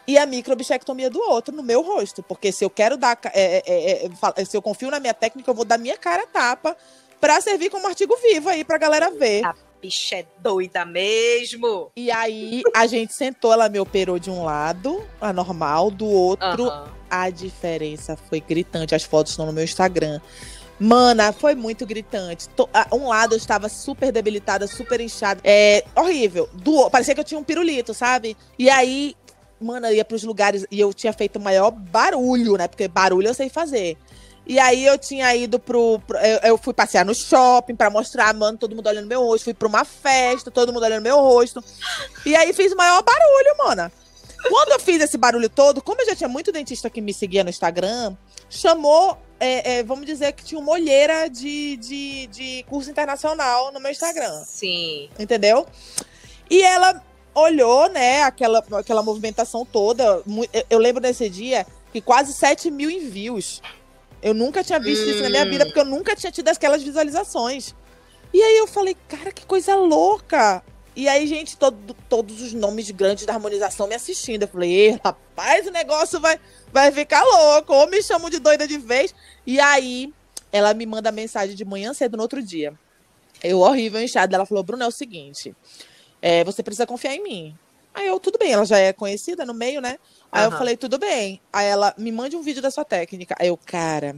e a microbichectomia do outro no meu rosto. Porque se eu quero dar. é, é, é, se eu confio na minha técnica, eu vou dar minha cara tapa pra servir como artigo vivo aí pra galera ver. A bicha é doida mesmo. E aí a gente sentou, ela me operou de um lado, a normal, do outro. Aham. A diferença foi gritante. As fotos estão no meu Instagram. Mana, foi muito gritante. Ah, Um lado eu estava super debilitada, super inchada. É horrível. Do, parecia que eu tinha um pirulito, sabe? E aí, mana, eu ia pros lugares e eu tinha feito o maior barulho, né? Porque barulho eu sei fazer. E aí eu tinha ido pro. pro- eu, eu fui passear no shopping pra mostrar, mano, todo mundo olhando meu rosto. Fui pra uma festa, todo mundo olhando meu rosto. E aí fiz o maior barulho, mana. Quando eu fiz esse barulho todo, como eu já tinha muito dentista que me seguia no Instagram, chamou, é, é, vamos dizer que tinha uma olheira de, de, de curso internacional no meu Instagram, Sim. entendeu? E ela olhou, né, aquela, aquela movimentação toda. eu- Eu lembro desse dia que quase 7 mil envios. Eu nunca tinha visto isso na minha Hum. vida, porque eu nunca tinha tido aquelas visualizações. E aí eu falei, cara, que coisa louca. E aí, gente, todo, todos os nomes grandes da harmonização me assistindo. Eu falei, rapaz, o negócio vai, vai ficar louco. Ou me chamam de doida de vez. E aí, ela me manda mensagem de manhã cedo no outro dia. Eu, horrível, inchada. Ela falou, Bruno, é o seguinte. É, você precisa confiar em mim. Aí eu, tudo bem, ela já é conhecida no meio, né? Aí uhum. eu falei, tudo bem. Aí ela, me mande um vídeo da sua técnica. Aí eu, cara,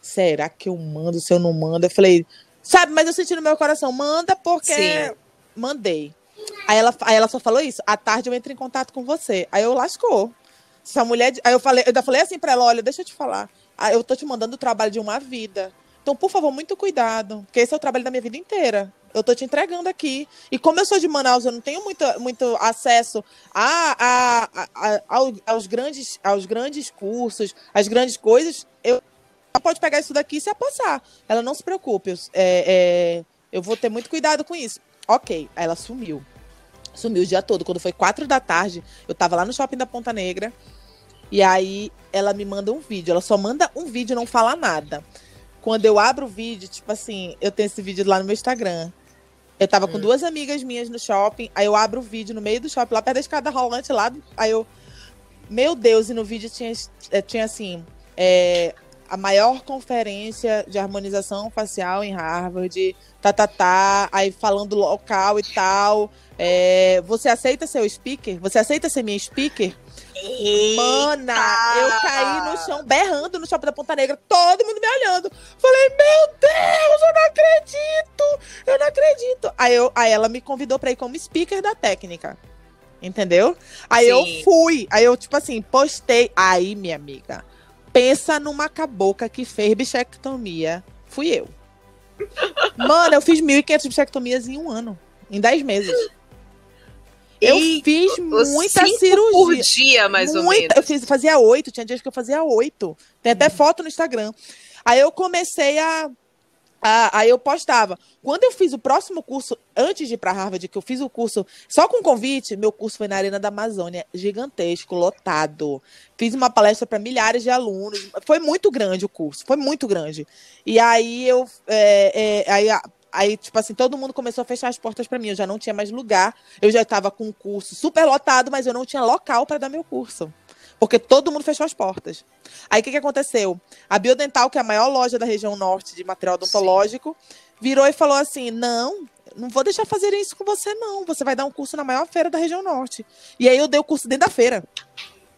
será que eu mando? Se eu não mando? Eu falei, sabe, mas eu senti no meu coração, manda porque. Sim. Mandei. Aí ela, aí ela só falou isso. À tarde eu entro em contato com você. Aí eu lascou. Essa mulher. Aí eu falei, eu ainda falei assim pra ela: olha, deixa eu te falar. Eu tô te mandando o trabalho de uma vida. Então, por favor, muito cuidado. Porque esse é o trabalho da minha vida inteira. Eu tô te entregando aqui. E como eu sou de Manaus, eu não tenho muito, muito acesso a, a, a, aos, grandes, aos grandes cursos, às grandes coisas. Eu pode pegar isso daqui e se passar. Ela não se preocupe. É, é, eu vou ter muito cuidado com isso. Ok. Ela sumiu. Sumiu o dia todo. Quando foi quatro da tarde, eu tava lá no shopping da Ponta Negra. E aí ela me manda um vídeo. Ela só manda um vídeo, não fala nada. Quando eu abro o vídeo, tipo assim, eu tenho esse vídeo lá no meu Instagram. Eu tava hum. com duas amigas minhas no shopping, aí eu abro o vídeo no meio do shopping, lá perto da escada rolante, lá. Aí eu. Meu Deus, e no vídeo tinha, eh, tinha assim. É, a maior conferência de harmonização facial em Harvard, tá, tá, tá, aí falando local e tal. É, você aceita ser o speaker? Você aceita ser minha speaker? Eita. Mana, eu caí no chão berrando no shopping da Ponta Negra, todo mundo me olhando. Falei, meu Deus, Aí, eu, aí ela me convidou para ir como speaker da técnica. Entendeu? Aí Sim. eu fui. Aí eu, tipo assim, postei. Aí, minha amiga, pensa numa cabocla que fez bichectomia. Fui eu. Mano, eu fiz 1.500 bichectomias em um ano. Em 10 meses. Eu e fiz muita cirurgia. por dia, mais muita, ou menos. Eu fiz, fazia oito, tinha dias que eu fazia oito. Tem até uhum. foto no Instagram. Aí eu comecei a, a, Aí eu postava. Quando eu fiz o próximo curso, antes de ir para Harvard, que eu fiz o curso só com convite, meu curso foi na Arena da Amazônia, gigantesco, lotado. Fiz uma palestra para milhares de alunos. Foi muito grande o curso, foi muito grande. E aí eu. É, é, aí Aí, tipo assim, todo mundo começou a fechar as portas para mim. Eu já não tinha mais lugar. Eu já estava com um curso super lotado, mas eu não tinha local para dar meu curso. Porque todo mundo fechou as portas. Aí o que, que aconteceu? A Biodental, que é a maior loja da região norte de material odontológico, Sim. virou e falou assim: não, não vou deixar fazer isso com você, não. Você vai dar um curso na maior feira da região norte. E aí eu dei o curso dentro da feira.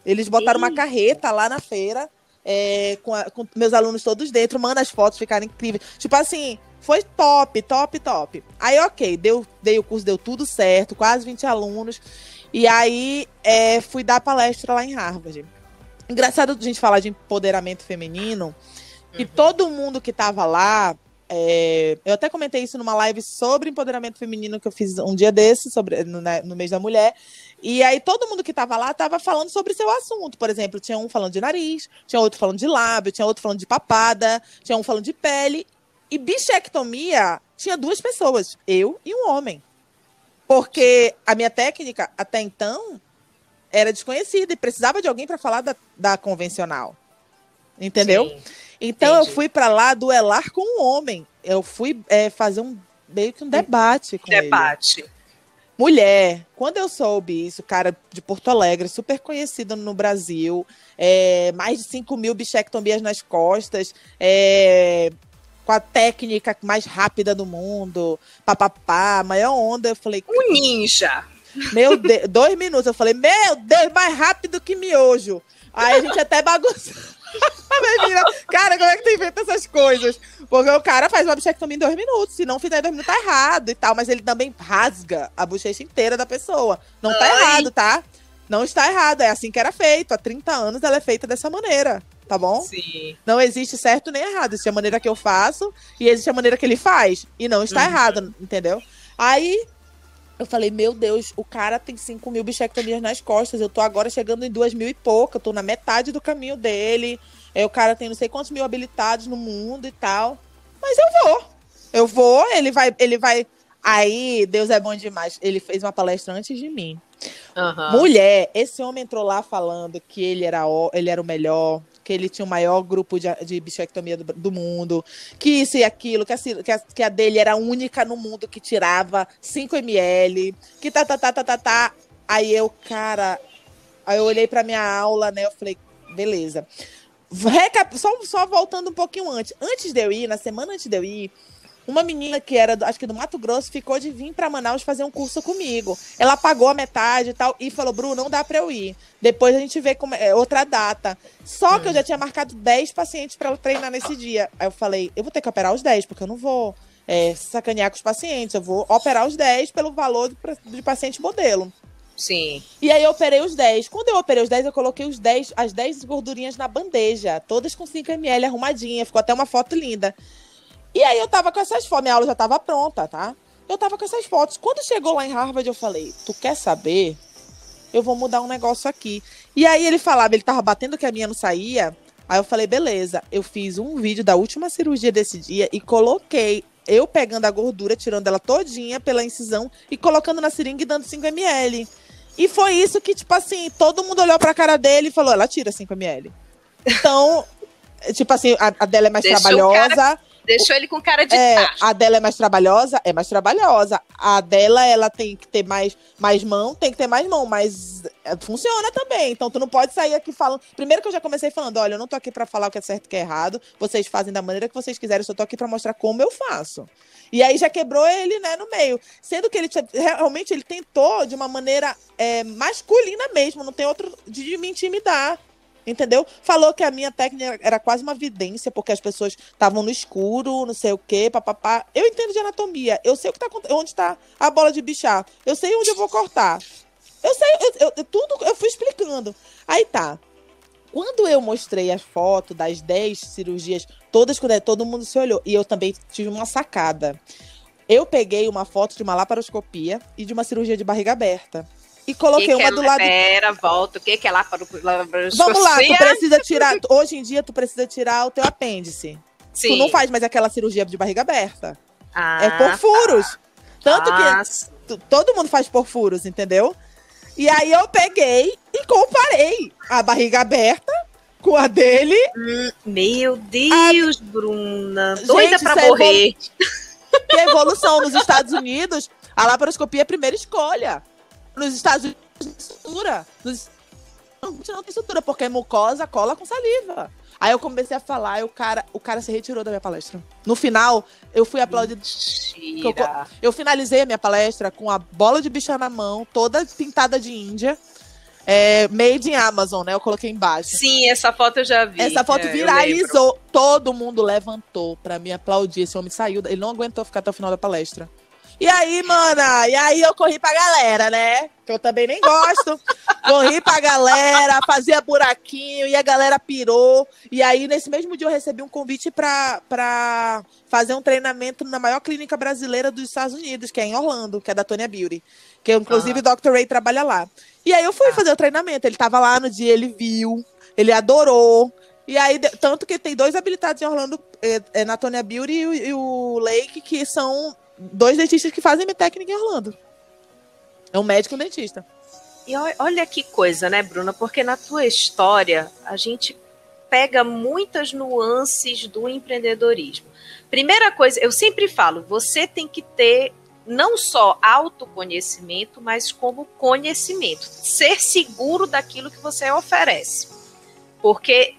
Eles botaram uma carreta lá na feira, é, com, a, com meus alunos todos dentro, manda as fotos ficaram incríveis. Tipo assim, foi top, top, top. Aí, ok, deu, dei o curso, deu tudo certo, quase 20 alunos. E aí, é, fui dar palestra lá em Harvard. Engraçado a gente falar de empoderamento feminino. Uhum. E todo mundo que tava lá, é, eu até comentei isso numa live sobre empoderamento feminino que eu fiz um dia desse, sobre, no, né, no mês da mulher. E aí todo mundo que estava lá estava falando sobre seu assunto. Por exemplo, tinha um falando de nariz, tinha outro falando de lábio, tinha outro falando de papada, tinha um falando de pele. E bichectomia tinha duas pessoas, eu e um homem. Porque a minha técnica, até então, era desconhecida e precisava de alguém para falar da, da, convencional. Entendeu? Sim, então entendi. eu fui para lá duelar com um homem. Eu fui é, fazer um meio que um debate com debate. ele. Mulher, quando eu soube isso, cara de Porto Alegre, super conhecido no Brasil, é, mais de 5 mil bichectomias nas costas, é, com a técnica mais rápida do mundo, papapá, maior onda. Eu falei. Um ninja! Meu Deus, dois minutos. Eu falei, meu Deus, mais rápido que miojo. Aí a gente até bagunçou. cara, como é que tu inventa essas coisas? Porque o cara faz uma bichectomia em dois minutos. Se não fizer em dois minutos, tá errado e tal. Mas ele também rasga a bochecha inteira da pessoa. Não tá Ai. errado, tá? Não está errado. É assim que era feito. Há 30 anos ela é feita dessa maneira tá bom? Sim. Não existe certo nem errado. Existe a maneira que eu faço e existe a maneira que ele faz. E não está uhum. errado, entendeu? Aí eu falei, meu Deus, o cara tem 5 mil bichectomias nas costas. Eu tô agora chegando em duas mil e pouco. Eu tô na metade do caminho dele. Aí o cara tem não sei quantos mil habilitados no mundo e tal. Mas eu vou. Eu vou, ele vai, ele vai. Aí, Deus é bom demais. Ele fez uma palestra antes de mim. Uhum. Mulher, esse homem entrou lá falando que ele era, ele era o melhor, que ele tinha o maior grupo de, de bichectomia do, do, mundo, que isso e aquilo, que a, que, a, dele era a única no mundo que tirava 5 ml, que tá, tá, tá, tá, tá, tá. Aí eu, cara, aí eu olhei pra minha aula, né? Eu falei, beleza. Só, só voltando um pouquinho antes. Antes de eu ir, na semana antes de eu ir, uma menina que era, acho que do Mato Grosso, ficou de vir para Manaus fazer um curso comigo. Ela pagou a metade e tal, e falou: Bruno, não dá para eu ir. Depois a gente vê como é, outra data. Só que eu já tinha marcado 10 pacientes para ela treinar nesse dia. Aí eu falei: eu vou ter que operar os 10, porque eu não vou é, sacanear com os pacientes. Eu vou operar os 10 pelo valor de, de paciente modelo. Sim. E aí eu operei os 10. Quando eu operei os 10, eu coloquei os 10, as 10 gordurinhas na bandeja, todas com 5 ml arrumadinha, ficou até uma foto linda. E aí eu tava com essas fotos, minha aula já tava pronta, tá? Eu tava com essas fotos. Quando chegou lá em Harvard, eu falei: "Tu quer saber? Eu vou mudar um negócio aqui". E aí ele falava, ele tava batendo que a minha não saía. Aí eu falei: "Beleza". Eu fiz um vídeo da última cirurgia desse dia e coloquei eu pegando a gordura, tirando ela todinha pela incisão e colocando na seringa e dando 5 ml. E foi isso que, tipo assim, todo mundo olhou pra cara dele e falou: ela tira 5 ml. Então, tipo assim, a, a dela é mais Deixou trabalhosa. Cara, deixou ele com cara de é, tacho. A dela é mais trabalhosa? É mais trabalhosa. A dela, ela tem que ter mais, mais mão, tem que ter mais mão, mas é, funciona também. Então, tu não pode sair aqui falando. Primeiro que eu já comecei falando: olha, eu não tô aqui pra falar o que é certo e o que é errado. Vocês fazem da maneira que vocês quiserem, eu só tô aqui pra mostrar como eu faço. E aí já quebrou ele, né, no meio. Sendo que ele realmente ele tentou de uma maneira é, masculina mesmo, não tem outro de me intimidar. Entendeu? Falou que a minha técnica era quase uma vidência, porque as pessoas estavam no escuro, não sei o quê, papapá. Eu entendo de anatomia. Eu sei o que tá, onde está a bola de bichar. Eu sei onde eu vou cortar. Eu sei, eu, eu, tudo eu fui explicando. Aí tá. Quando eu mostrei as fotos das 10 cirurgias, todas quando todo mundo se olhou. E eu também tive uma sacada. Eu peguei uma foto de uma laparoscopia e de uma cirurgia de barriga aberta e coloquei que uma que do lado. Pera, volta. O que, que é lá para o Vamos lá, tu precisa tirar. Hoje em dia, tu precisa tirar o teu apêndice. Sim. Tu não faz mais aquela cirurgia de barriga aberta. Ah, é por furos. Tanto ah, que todo mundo faz por furos, entendeu? E aí eu peguei e comparei a barriga aberta com a dele. Hum, meu Deus, a... Bruna. Doida Gente, pra é morrer. Que evolução nos Estados Unidos, a laparoscopia é a primeira escolha. Nos Estados Unidos não tem estrutura. Nos... Não, não tem estrutura, porque mucosa cola com saliva. Aí eu comecei a falar e o cara, o cara se retirou da minha palestra. No final, eu fui aplaudido. Eu, eu, finalizei a minha palestra com a bola de bicha na mão, toda pintada de Índia. É, made in Amazon, né? Eu coloquei embaixo. Sim, essa foto eu já vi. Essa foto é, viralizou. Todo mundo levantou para me aplaudir. Esse homem saiu, ele não aguentou ficar até o final da palestra. E aí, mana, e aí eu corri pra galera, né? Que eu também nem gosto. corri pra galera, fazia buraquinho, e a galera pirou. E aí, nesse mesmo dia, eu recebi um convite pra, pra fazer um treinamento na maior clínica brasileira dos Estados Unidos, que é em Orlando, que é da Tonya Beauty. Que inclusive ah. o Dr. Ray trabalha lá. E aí eu fui ah. fazer o treinamento. Ele tava lá no dia, ele viu, ele adorou. E aí, tanto que tem dois habilitados em Orlando, é, é na Tonya Beauty e e o Lake, que são dois dentistas que fazem técnica em Orlando. É um médico e um dentista. E olha que coisa, né, Bruna? Porque na tua história a gente pega muitas nuances do empreendedorismo. Primeira coisa, eu sempre falo, você tem que ter não só autoconhecimento, mas como conhecimento. Ser seguro daquilo que você oferece. Porque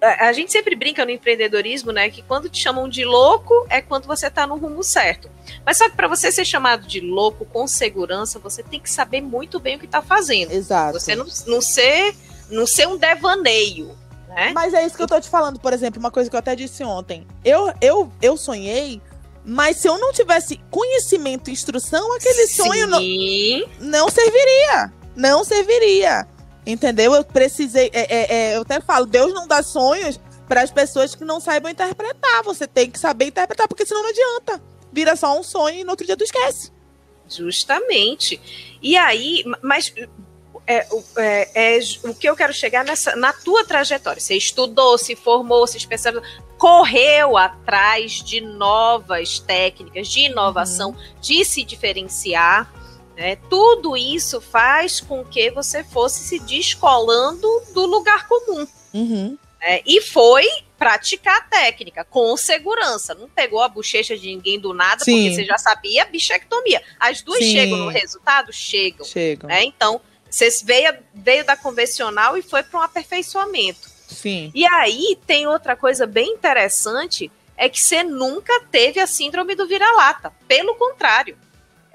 a gente sempre brinca no empreendedorismo, né, que quando te chamam de louco é quando você está no rumo certo. Mas só que para você ser chamado de louco com segurança, você tem que saber muito bem o que está fazendo. Exato. Você não, não ser não ser um devaneio, né? Mas é isso que eu tô te falando, por exemplo, uma coisa que eu até disse ontem. Eu eu eu sonhei mas se eu não tivesse conhecimento e instrução, aquele Sim. sonho não, não serviria. Não serviria. Entendeu? Eu precisei. É, é, é, eu até falo, Deus não dá sonhos para as pessoas que não saibam interpretar. Você tem que saber interpretar, porque senão não adianta. Vira só um sonho e no outro dia tu esquece. Justamente. E aí, mas é, é, é, o que eu quero chegar nessa, na tua trajetória. Você estudou, se formou, se especializou, correu atrás de novas técnicas, de inovação, uhum. de se diferenciar. Né? Tudo isso faz com que você fosse se descolando do lugar comum. Uhum. É, e foi praticar a técnica com segurança. Não pegou a bochecha de ninguém do nada, Sim. porque você já sabia bichectomia. As duas Sim. chegam no resultado? Chegam. Chegam. né? Então, você veio, veio da convencional e foi para um aperfeiçoamento. Sim. E aí tem outra coisa bem interessante, é que você nunca teve a síndrome do vira-lata. Pelo contrário.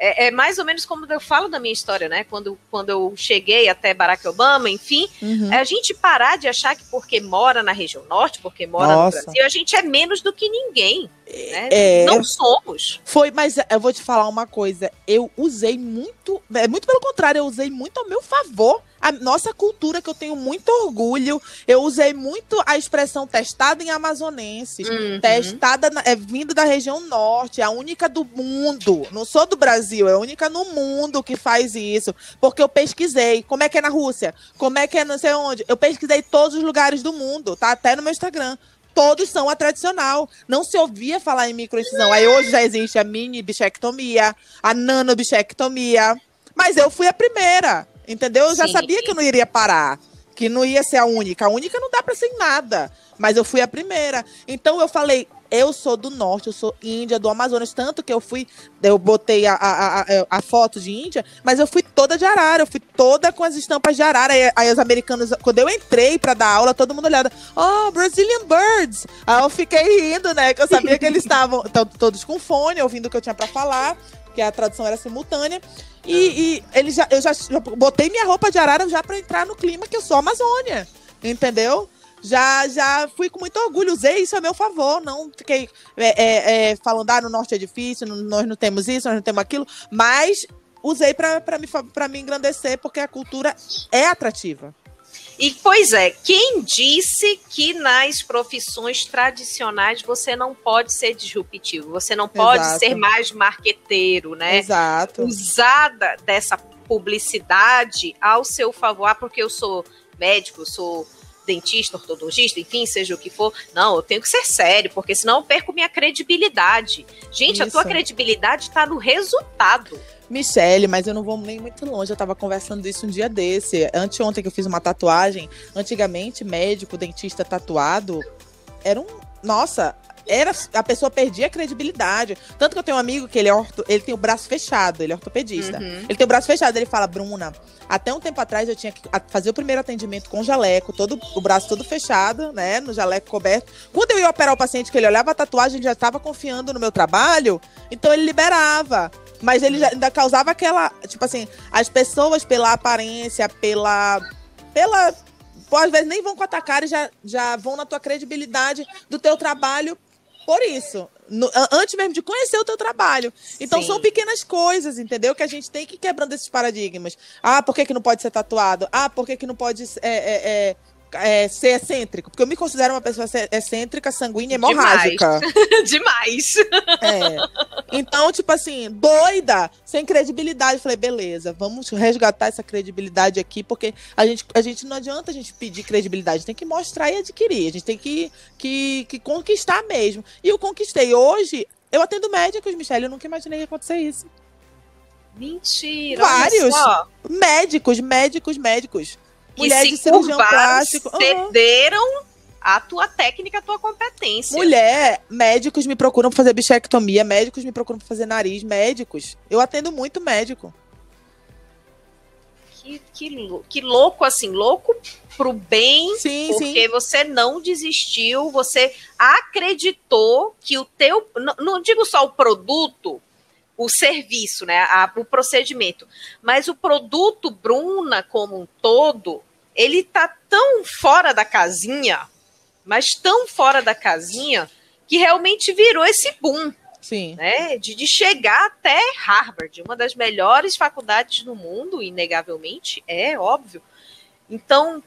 É, é mais ou menos como eu falo da minha história, né? Quando, quando eu cheguei até Barack Obama, enfim, Uhum. é a gente parar de achar que porque mora na região norte, porque mora Nossa. no Brasil, a gente é menos do que ninguém. Né? É. Não somos. Foi, mas eu vou te falar uma coisa. Eu usei muito, é muito pelo contrário, eu usei muito ao meu favor a nossa cultura, que eu tenho muito orgulho. Eu usei muito a expressão testada em amazonenses. Uhum. Testada, na- é vindo da região norte, a única do mundo. Não sou do Brasil, é a única no mundo que faz isso. Porque eu pesquisei. Como é que é na Rússia? Como é que é não sei onde? Eu pesquisei todos os lugares do mundo, tá? Até no meu Instagram. Todos são a tradicional. Não se ouvia falar em microincisão. Aí hoje já existe a mini bichectomia, a nano bichectomia. Mas eu fui a primeira. Entendeu? Eu já Sim. sabia que eu não iria parar. Que não ia ser a única. A única não dá pra ser em nada. Mas eu fui a primeira. Então eu falei, eu sou do norte, eu sou índia, do Amazonas. Tanto que eu fui, eu botei a, a, a, a foto de índia, mas eu fui toda de arara, eu fui toda com as estampas de arara. Aí, aí os americanos, quando eu entrei pra dar aula, todo mundo olhava, oh, Brazilian Birds. Aí eu fiquei rindo, né? Que eu sabia que eles estavam todos com fone, ouvindo o que eu tinha pra falar, que a tradução era simultânea. E, e eles já, eu já, já botei minha roupa de arara já pra entrar no clima que eu sou Amazônia. Entendeu? Já, já fui com muito orgulho, usei isso a meu favor, não fiquei é, é, é, falando, ah, no norte é difícil, no- nós não temos isso, nós não temos aquilo, mas usei pra, me, pra me engrandecer, porque a cultura é atrativa. E, pois é, quem disse que nas profissões tradicionais você não pode ser disruptivo, você não pode Exato. ser mais marqueteiro, né? Exato. Usada dessa publicidade ao seu favor, ah, porque eu sou médico, eu sou dentista, ortodontista, enfim, seja o que for. Não, eu tenho que ser sério, porque senão eu perco minha credibilidade. Gente, a tua Isso. credibilidade está no resultado. Michele, mas eu não vou nem muito longe. Eu tava conversando isso um dia desse. Anteontem que eu fiz uma tatuagem. Antigamente, médico, dentista tatuado era um. Nossa, era a pessoa perdia a credibilidade. Tanto que eu tenho um amigo que ele é orto, ele tem o braço fechado, ele é ortopedista. Uhum. Ele tem o braço fechado, ele fala, Bruna, até um tempo atrás eu tinha que fazer o primeiro atendimento com jaleco, todo o braço todo fechado, né, no jaleco coberto. Quando eu ia operar o paciente, que ele olhava a tatuagem, ele já estava confiando no meu trabalho, então ele liberava. Mas ele ainda causava aquela, tipo assim, as pessoas pela aparência, pela pela pô, às vezes nem vão com a tua cara e já, já vão na tua credibilidade do teu trabalho por isso. No- antes mesmo de conhecer o teu trabalho. Então Sim. são pequenas coisas, entendeu? Que a gente tem que ir quebrando esses paradigmas. Ah, por que, que não pode ser tatuado? Ah, por que, que não pode é, é, é, é, ser excêntrico? Porque eu me considero uma pessoa excêntrica, sanguínea e Demais. hemorrágica. Demais. É. Então, tipo assim, doida, sem credibilidade. Falei, beleza, vamos resgatar essa credibilidade aqui, porque a gente, a gente não adianta a gente pedir credibilidade, a gente tem que mostrar e adquirir, a gente tem que, que, que conquistar mesmo. E eu conquistei. Hoje, eu atendo médicos, Michelle, eu nunca imaginei que ia acontecer isso. Mentira. Vários. Médicos, médicos, médicos. Mulher se de cirurgião curvaram, plástico. Cederam a tua técnica, a tua competência. Mulher, médicos me procuram pra fazer bichectomia, médicos me procuram pra fazer nariz, médicos. Eu atendo muito médico. Que, que, que louco, assim, louco pro bem, Sim, porque sim. você não desistiu, você acreditou que o teu, não, não digo só o produto, o serviço, né, a- o procedimento, mas o produto Bruna como um todo, ele tá tão fora da casinha, mas tão fora da casinha, que realmente virou esse boom Sim. né, de, de chegar até Harvard, uma das melhores faculdades do mundo, inegavelmente, é óbvio. Então,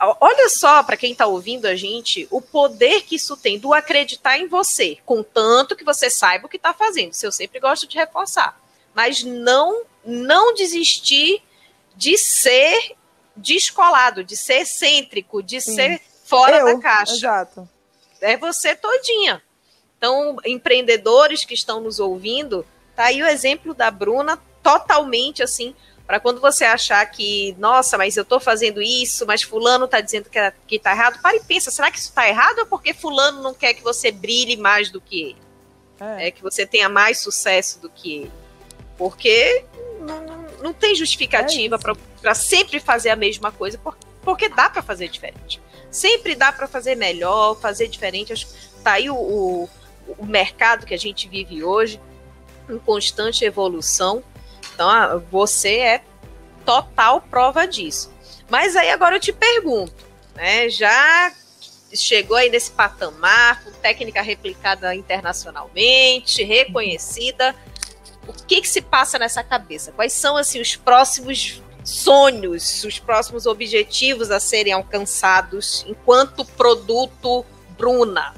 olha só para quem está ouvindo a gente, o poder que isso tem do acreditar em você, contanto que você saiba o que está fazendo. Isso eu sempre gosto de reforçar. Mas não, não desistir de ser descolado, de ser excêntrico, de Sim. ser fora Eu, da caixa Exato. é você todinha. Então, empreendedores que estão nos ouvindo, tá aí o exemplo da Bruna, totalmente assim. Para quando você achar que, nossa, mas eu estou fazendo isso, mas fulano está dizendo que, é, que tá errado, para e pensa, será que isso está errado ou porque fulano não quer que você brilhe mais do que ele? É, é que você tenha mais sucesso do que ele. Porque não, não tem justificativa é para sempre fazer a mesma coisa, porque dá para fazer diferente. Sempre dá para fazer melhor, fazer diferente. Está aí o, o, o mercado que a gente vive hoje, em constante evolução então, você é total prova disso. Mas aí agora eu te pergunto, né? Já chegou aí nesse patamar, com técnica replicada internacionalmente, reconhecida. O que, que se passa nessa cabeça? Quais são assim os próximos sonhos, os próximos objetivos a serem alcançados enquanto produto Bruna?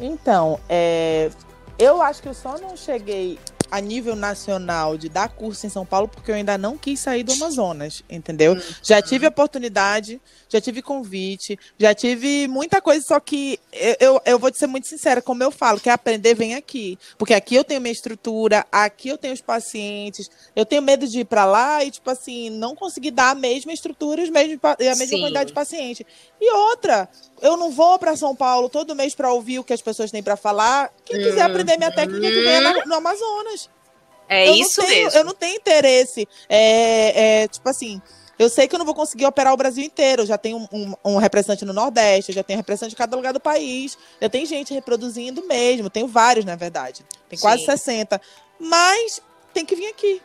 Então, é, eu acho que eu só não cheguei a nível nacional de dar curso em São Paulo porque eu ainda não quis sair do Amazonas, entendeu? Uhum. Já tive oportunidade, já tive convite, já tive muita coisa, só que eu, eu, vou te ser muito sincera, como eu falo, quer aprender, vem aqui. Porque aqui eu tenho minha estrutura, aqui eu tenho os pacientes, eu tenho medo de ir para lá e, tipo assim, não conseguir dar a mesma estrutura e a mesma Sim. quantidade de paciente. E outra, eu não vou para São Paulo todo mês para ouvir o que as pessoas têm para falar. Quem quiser uhum. aprender minha técnica, que venha no Amazonas. É eu isso tenho, mesmo. Eu não tenho interesse. É, é, tipo assim, eu sei que eu não vou conseguir operar o Brasil inteiro. Eu já tenho um, um, um representante no Nordeste, já tenho representante em cada lugar do país. Já tem gente reproduzindo mesmo. Tenho vários, na verdade. Tem quase Sim. 60. Mas tem que vir aqui.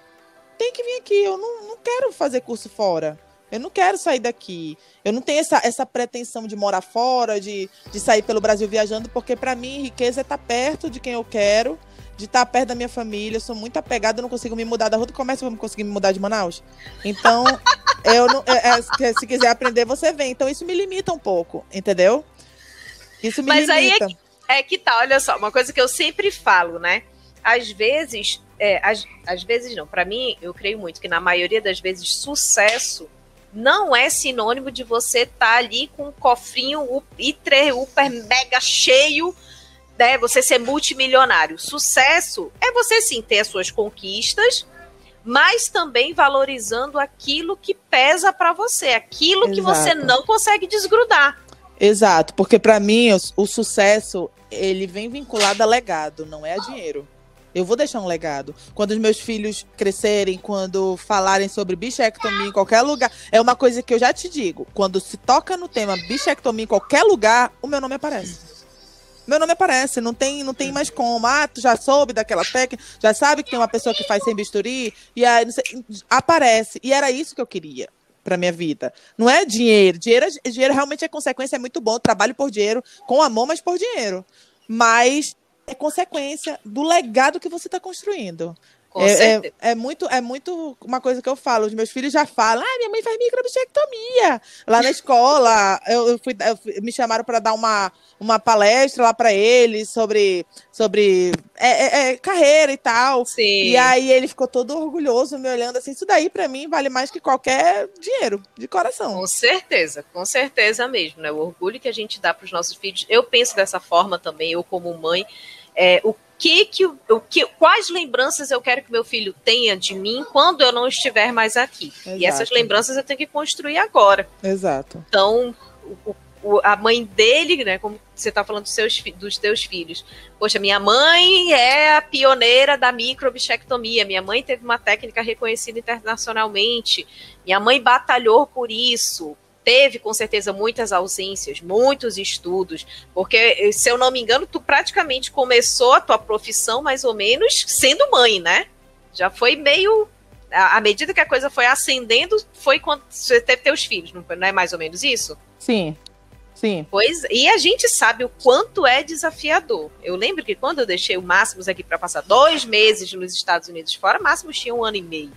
Tem que vir aqui. Eu não, não quero fazer curso fora. Eu não quero sair daqui. Eu não tenho essa, essa pretensão de morar fora, de, de sair pelo Brasil viajando, porque para mim riqueza é estar tá perto de quem eu quero, de estar tá perto da minha família. Eu sou muito apegada, eu não consigo me mudar da rua do comércio, vou conseguir me mudar de Manaus. Então, eu não, é, é, se quiser aprender, você vem. Então, isso me limita um pouco, entendeu? Isso me Mas limita. aí é que, é que tá, olha só, uma coisa que eu sempre falo, né? Às vezes, é, às, às vezes não, para mim, eu creio muito que na maioria das vezes, sucesso não é sinônimo de você estar tá ali com um cofrinho hiper, super mega cheio, né? Você ser multimilionário. Sucesso é você sim ter as suas conquistas, mas também valorizando aquilo que pesa para você, aquilo Exato. que você não consegue desgrudar. Exato, porque para mim o, o sucesso ele vem vinculado a legado, não é a dinheiro. Eu vou deixar um legado. Quando os meus filhos crescerem, quando falarem sobre bichectomia em qualquer lugar, é uma coisa que eu já te digo. Quando se toca no tema bichectomia em qualquer lugar, o meu nome aparece. Meu nome aparece, não tem, não tem mais como. Ah, tu já soube daquela técnica, já sabe que tem uma pessoa que faz sem bisturi, e aí sei, aparece. E era isso que eu queria para minha vida. Não é dinheiro. Dinheiro, dinheiro realmente é consequência, é muito bom. Trabalho por dinheiro, com amor, mas por dinheiro. Mas é consequência do legado que você está construindo. É, é, é, muito, é muito uma coisa que eu falo. Os meus filhos já falam: ah, minha mãe faz microbichectomia. Lá na escola, eu, eu, fui, eu me chamaram para dar uma, uma palestra lá para eles sobre, sobre é, é, é, carreira e tal. Sim. E aí ele ficou todo orgulhoso me olhando assim. Isso daí, para mim, vale mais que qualquer dinheiro, de coração. Com certeza, com certeza mesmo. Né? O orgulho que a gente dá para os nossos filhos. Eu penso dessa forma também, eu como mãe. É, o que que o que quais lembranças eu quero que meu filho tenha de mim quando eu não estiver mais aqui. Exato. E essas lembranças eu tenho que construir agora. Exato. Então, o, o, a mãe dele, né, como você está falando dos, seus, dos teus filhos. Poxa, minha mãe é a pioneira da microbichectomia. Minha mãe teve uma técnica reconhecida internacionalmente. Minha mãe batalhou por isso teve com certeza muitas ausências, muitos estudos, porque se eu não me engano, tu praticamente começou a tua profissão mais ou menos sendo mãe, né? Já foi meio à medida que a coisa foi ascendendo, foi quando você teve teus filhos, não é mais ou menos isso? Sim. Sim. Pois, e a gente sabe o quanto é desafiador. Eu lembro que quando eu deixei o Máximos aqui para passar dois meses nos Estados Unidos fora, Máximos tinha um ano e meio.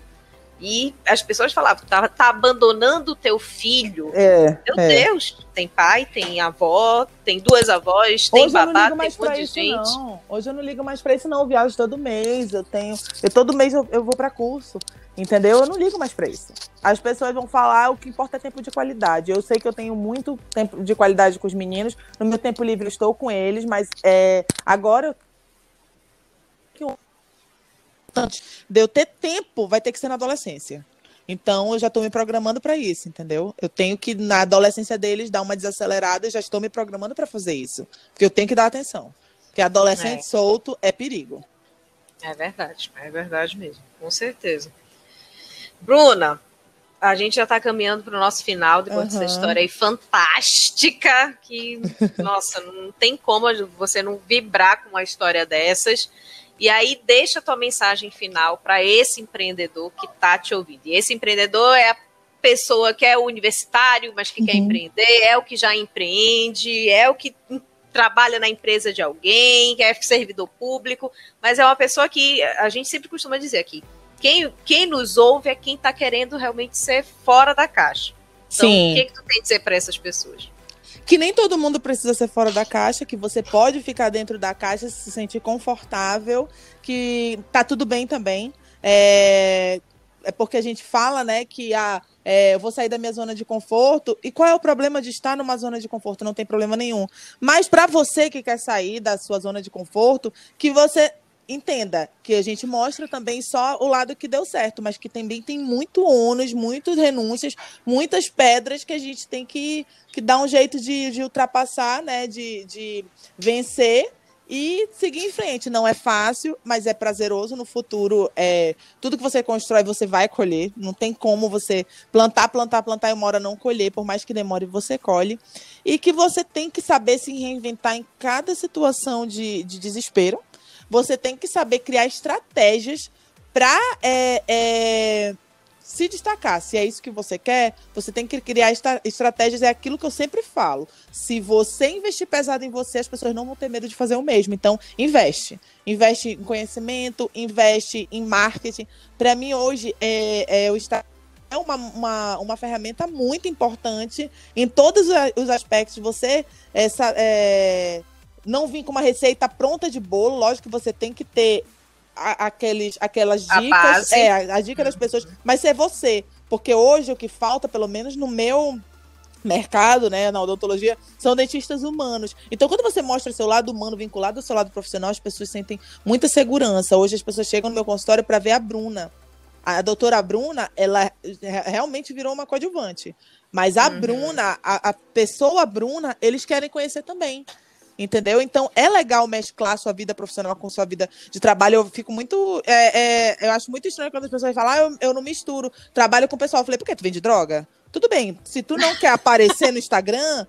E as pessoas falavam, tá, tá abandonando o teu filho. É, Meu é. Deus, tem pai, tem avó, tem duas avós, tem Hoje babá, tem um monte de gente. Não. Hoje eu não ligo mais pra isso, não. Eu viajo todo mês, eu tenho. Eu, todo mês eu, eu vou para curso. Entendeu? Eu não ligo mais pra isso. As pessoas vão falar o que importa é tempo de qualidade. Eu sei que eu tenho muito tempo de qualidade com os meninos. No meu tempo livre eu estou com eles, mas é, agora eu importante de eu ter tempo vai ter que ser na adolescência. Então eu já estou me programando para isso, entendeu? Eu tenho que, na adolescência deles, dar uma desacelerada e já estou me programando para fazer isso. Porque eu tenho que dar atenção. Porque adolescente é. solto é perigo. É verdade, é verdade mesmo, com certeza. Bruna, a gente já está caminhando para o nosso final depois uhum. dessa história aí fantástica. Que, nossa, não tem como você não vibrar com uma história dessas. E aí, deixa a tua mensagem final para esse empreendedor que está te ouvindo. E esse empreendedor é a pessoa que é universitário, mas que uhum. quer empreender, é o que já empreende, é o que trabalha na empresa de alguém, que é servidor público, mas é uma pessoa que a gente sempre costuma dizer aqui, quem, quem nos ouve é quem está querendo realmente ser fora da caixa. Então, Sim. o que, que tu tem a dizer para essas pessoas? Que nem todo mundo precisa ser fora da caixa, que você pode ficar dentro da caixa, se sentir confortável, que tá tudo bem também. É, é porque a gente fala, né, que a, é, eu vou sair da minha zona de conforto. E qual é o problema de estar numa zona de conforto? Não tem problema nenhum. Mas para você que quer sair da sua zona de conforto, que você entenda que a gente mostra também só o lado que deu certo, mas que também tem muito ônus, muitas renúncias, muitas pedras que a gente tem que, que dar um jeito de, de ultrapassar, né? De, de vencer e seguir em frente. Não é fácil, mas é prazeroso. No futuro, é, tudo que você constrói, você vai colher. Não tem como você plantar, plantar, plantar e uma hora não colher, por mais que demore, você colhe. E que você tem que saber se reinventar em cada situação de, de desespero você tem que saber criar estratégias para é, é, se destacar. Se é isso que você quer, você tem que criar estratégias. É aquilo que eu sempre falo. Se você investir pesado em você, as pessoas não vão ter medo de fazer o mesmo. Então, investe. Investe em conhecimento, investe em marketing. Para mim, hoje, é, é o Instagram é uma, uma, uma ferramenta muito importante em todos os aspectos. Você essa, é, não vir com uma receita pronta de bolo, lógico que você tem que ter a, aqueles, aquelas dicas, é, a, a dica das pessoas, mas ser você, porque hoje o que falta, pelo menos no meu mercado, né, na odontologia, são dentistas humanos. Então, quando você mostra seu lado humano vinculado ao seu lado profissional, as pessoas sentem muita segurança. Hoje as pessoas chegam no meu consultório para ver a Bruna. A doutora Bruna, ela realmente virou uma coadjuvante. Mas a uhum. Bruna, a, a pessoa Bruna, eles querem conhecer também. Entendeu? Então é legal mesclar sua vida profissional com sua vida de trabalho. Eu fico muito. É, é, eu acho muito estranho quando as pessoas falam, ah, eu, eu não misturo. Trabalho com o pessoal. Eu falei, por que tu vende droga? Tudo bem, se tu não quer aparecer no Instagram,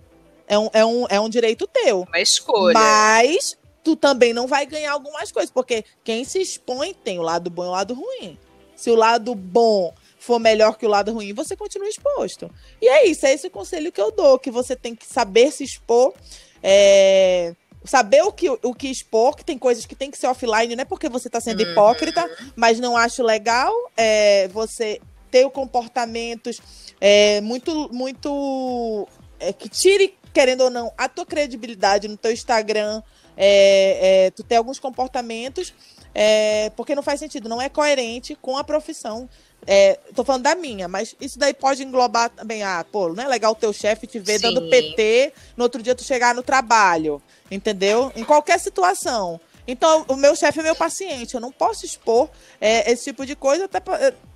é um, é, um, é um direito teu. Uma escolha. Mas tu também não vai ganhar algumas coisas, porque quem se expõe tem o lado bom e o lado ruim. Se o lado bom for melhor que o lado ruim, você continua exposto. E é isso, é esse o conselho que eu dou, que você tem que saber se expor é, saber o que, o que expor, que tem coisas que tem que ser offline, não é porque você está sendo uhum. hipócrita, mas não acho legal é, você ter comportamentos é, muito, muito é, que tire, querendo ou não, a tua credibilidade no teu Instagram, é, é, tu ter alguns comportamentos, é, porque não faz sentido, não é coerente com a profissão é, tô falando da minha, mas isso daí pode englobar também. Ah, pô, não é legal o teu chefe te ver Sim. dando PT, no outro dia tu chegar no trabalho, entendeu? Em qualquer situação. Então, o meu chefe é meu paciente, eu não posso expor é, esse tipo de coisa, até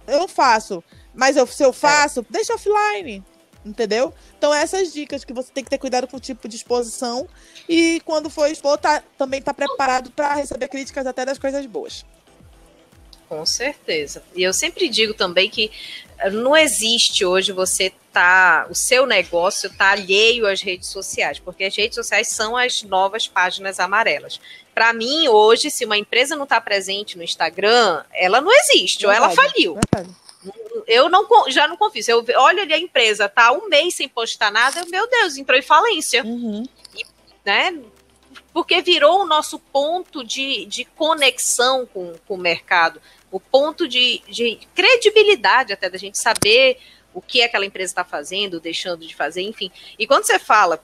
eu não faço. Mas eu, se eu faço, é. deixa offline, entendeu? Então, essas dicas que você tem que ter cuidado com o tipo de exposição e quando for expor, tá, também tá preparado para receber críticas até das coisas boas. Com certeza. E eu sempre digo também que eh, não existe hoje você tá, o seu negócio tá alheio às redes sociais, porque as redes sociais são as novas páginas amarelas. Para mim, hoje, se uma empresa não está presente no Instagram, ela não existe, verdade, ou ela faliu. Verdade. Eu não, já não confio. Eu olho ali a empresa, tá um mês sem postar nada, meu Deus, entrou em falência. Uhum. E, né, porque virou o nosso ponto de, de conexão com, com o mercado o ponto de, de credibilidade até da gente saber o que aquela empresa está fazendo, deixando de fazer, enfim. E quando você fala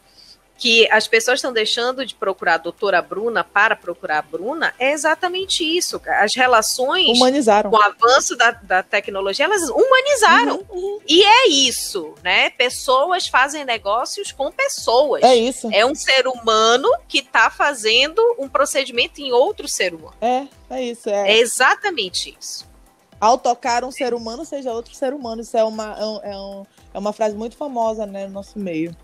que as pessoas estão deixando de procurar a doutora Bruna para procurar a Bruna, é exatamente isso. As relações humanizaram. com o avanço da, da tecnologia, elas humanizaram. Uhum, uhum. E é isso, né? Pessoas fazem negócios com pessoas. É isso. É um ser humano que está fazendo um procedimento em outro ser humano. É, é isso. É, é exatamente isso. Ao tocar um ser humano, seja outro ser humano. Isso é uma, é, um, é, é uma frase muito famosa né, no nosso meio.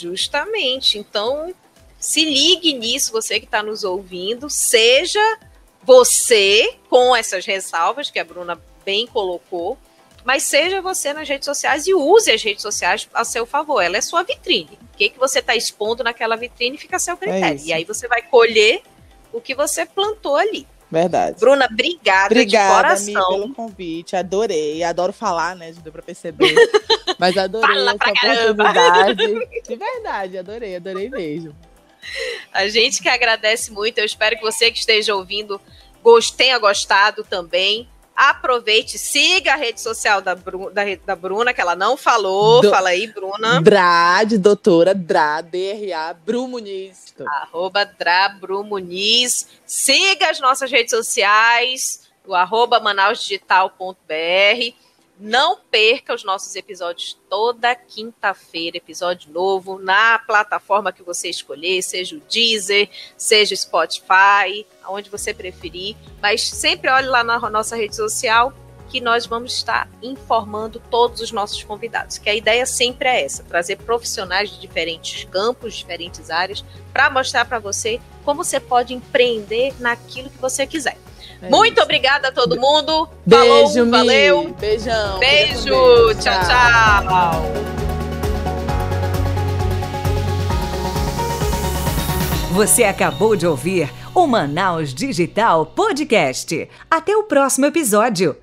Justamente. Então, se ligue nisso, você que está nos ouvindo, seja você, com essas ressalvas que a Bruna bem colocou, mas seja você nas redes sociais e use as redes sociais a seu favor. Ela é sua vitrine. O que, que você está expondo naquela vitrine fica a seu critério. É e aí você vai colher o que você plantou ali. Verdade. Bruna, obrigada, obrigada de coração. pelo convite. Adorei. Adoro falar, né? Já deu pra perceber. Mas adorei Fala essa oportunidade. De verdade, adorei, adorei mesmo. A gente que agradece muito. Eu espero que você que esteja ouvindo tenha gostado também. Aproveite, siga a rede social da, Bru, da, da Bruna, que ela não falou. Do, Fala aí, Bruna. Dra, de doutora Dra, D-R-A, Bru Muniz. Arroba Dra Bru Muniz. Siga as nossas redes sociais, o arroba manausdigital.br. Não perca os nossos episódios toda quinta-feira, episódio novo na plataforma que você escolher, seja o Deezer, seja o Spotify, aonde você preferir. Mas sempre olhe lá na nossa rede social que nós vamos estar informando todos os nossos convidados. Que a ideia sempre é essa: trazer profissionais de diferentes campos, diferentes áreas, para mostrar para você como você pode empreender naquilo que você quiser. É Muito isso. obrigada a todo mundo. Beijo, Falou, valeu. Beijão. Beijo. Tchau, tchau. Você acabou de ouvir o Manaus Digital Podcast. Até o próximo episódio.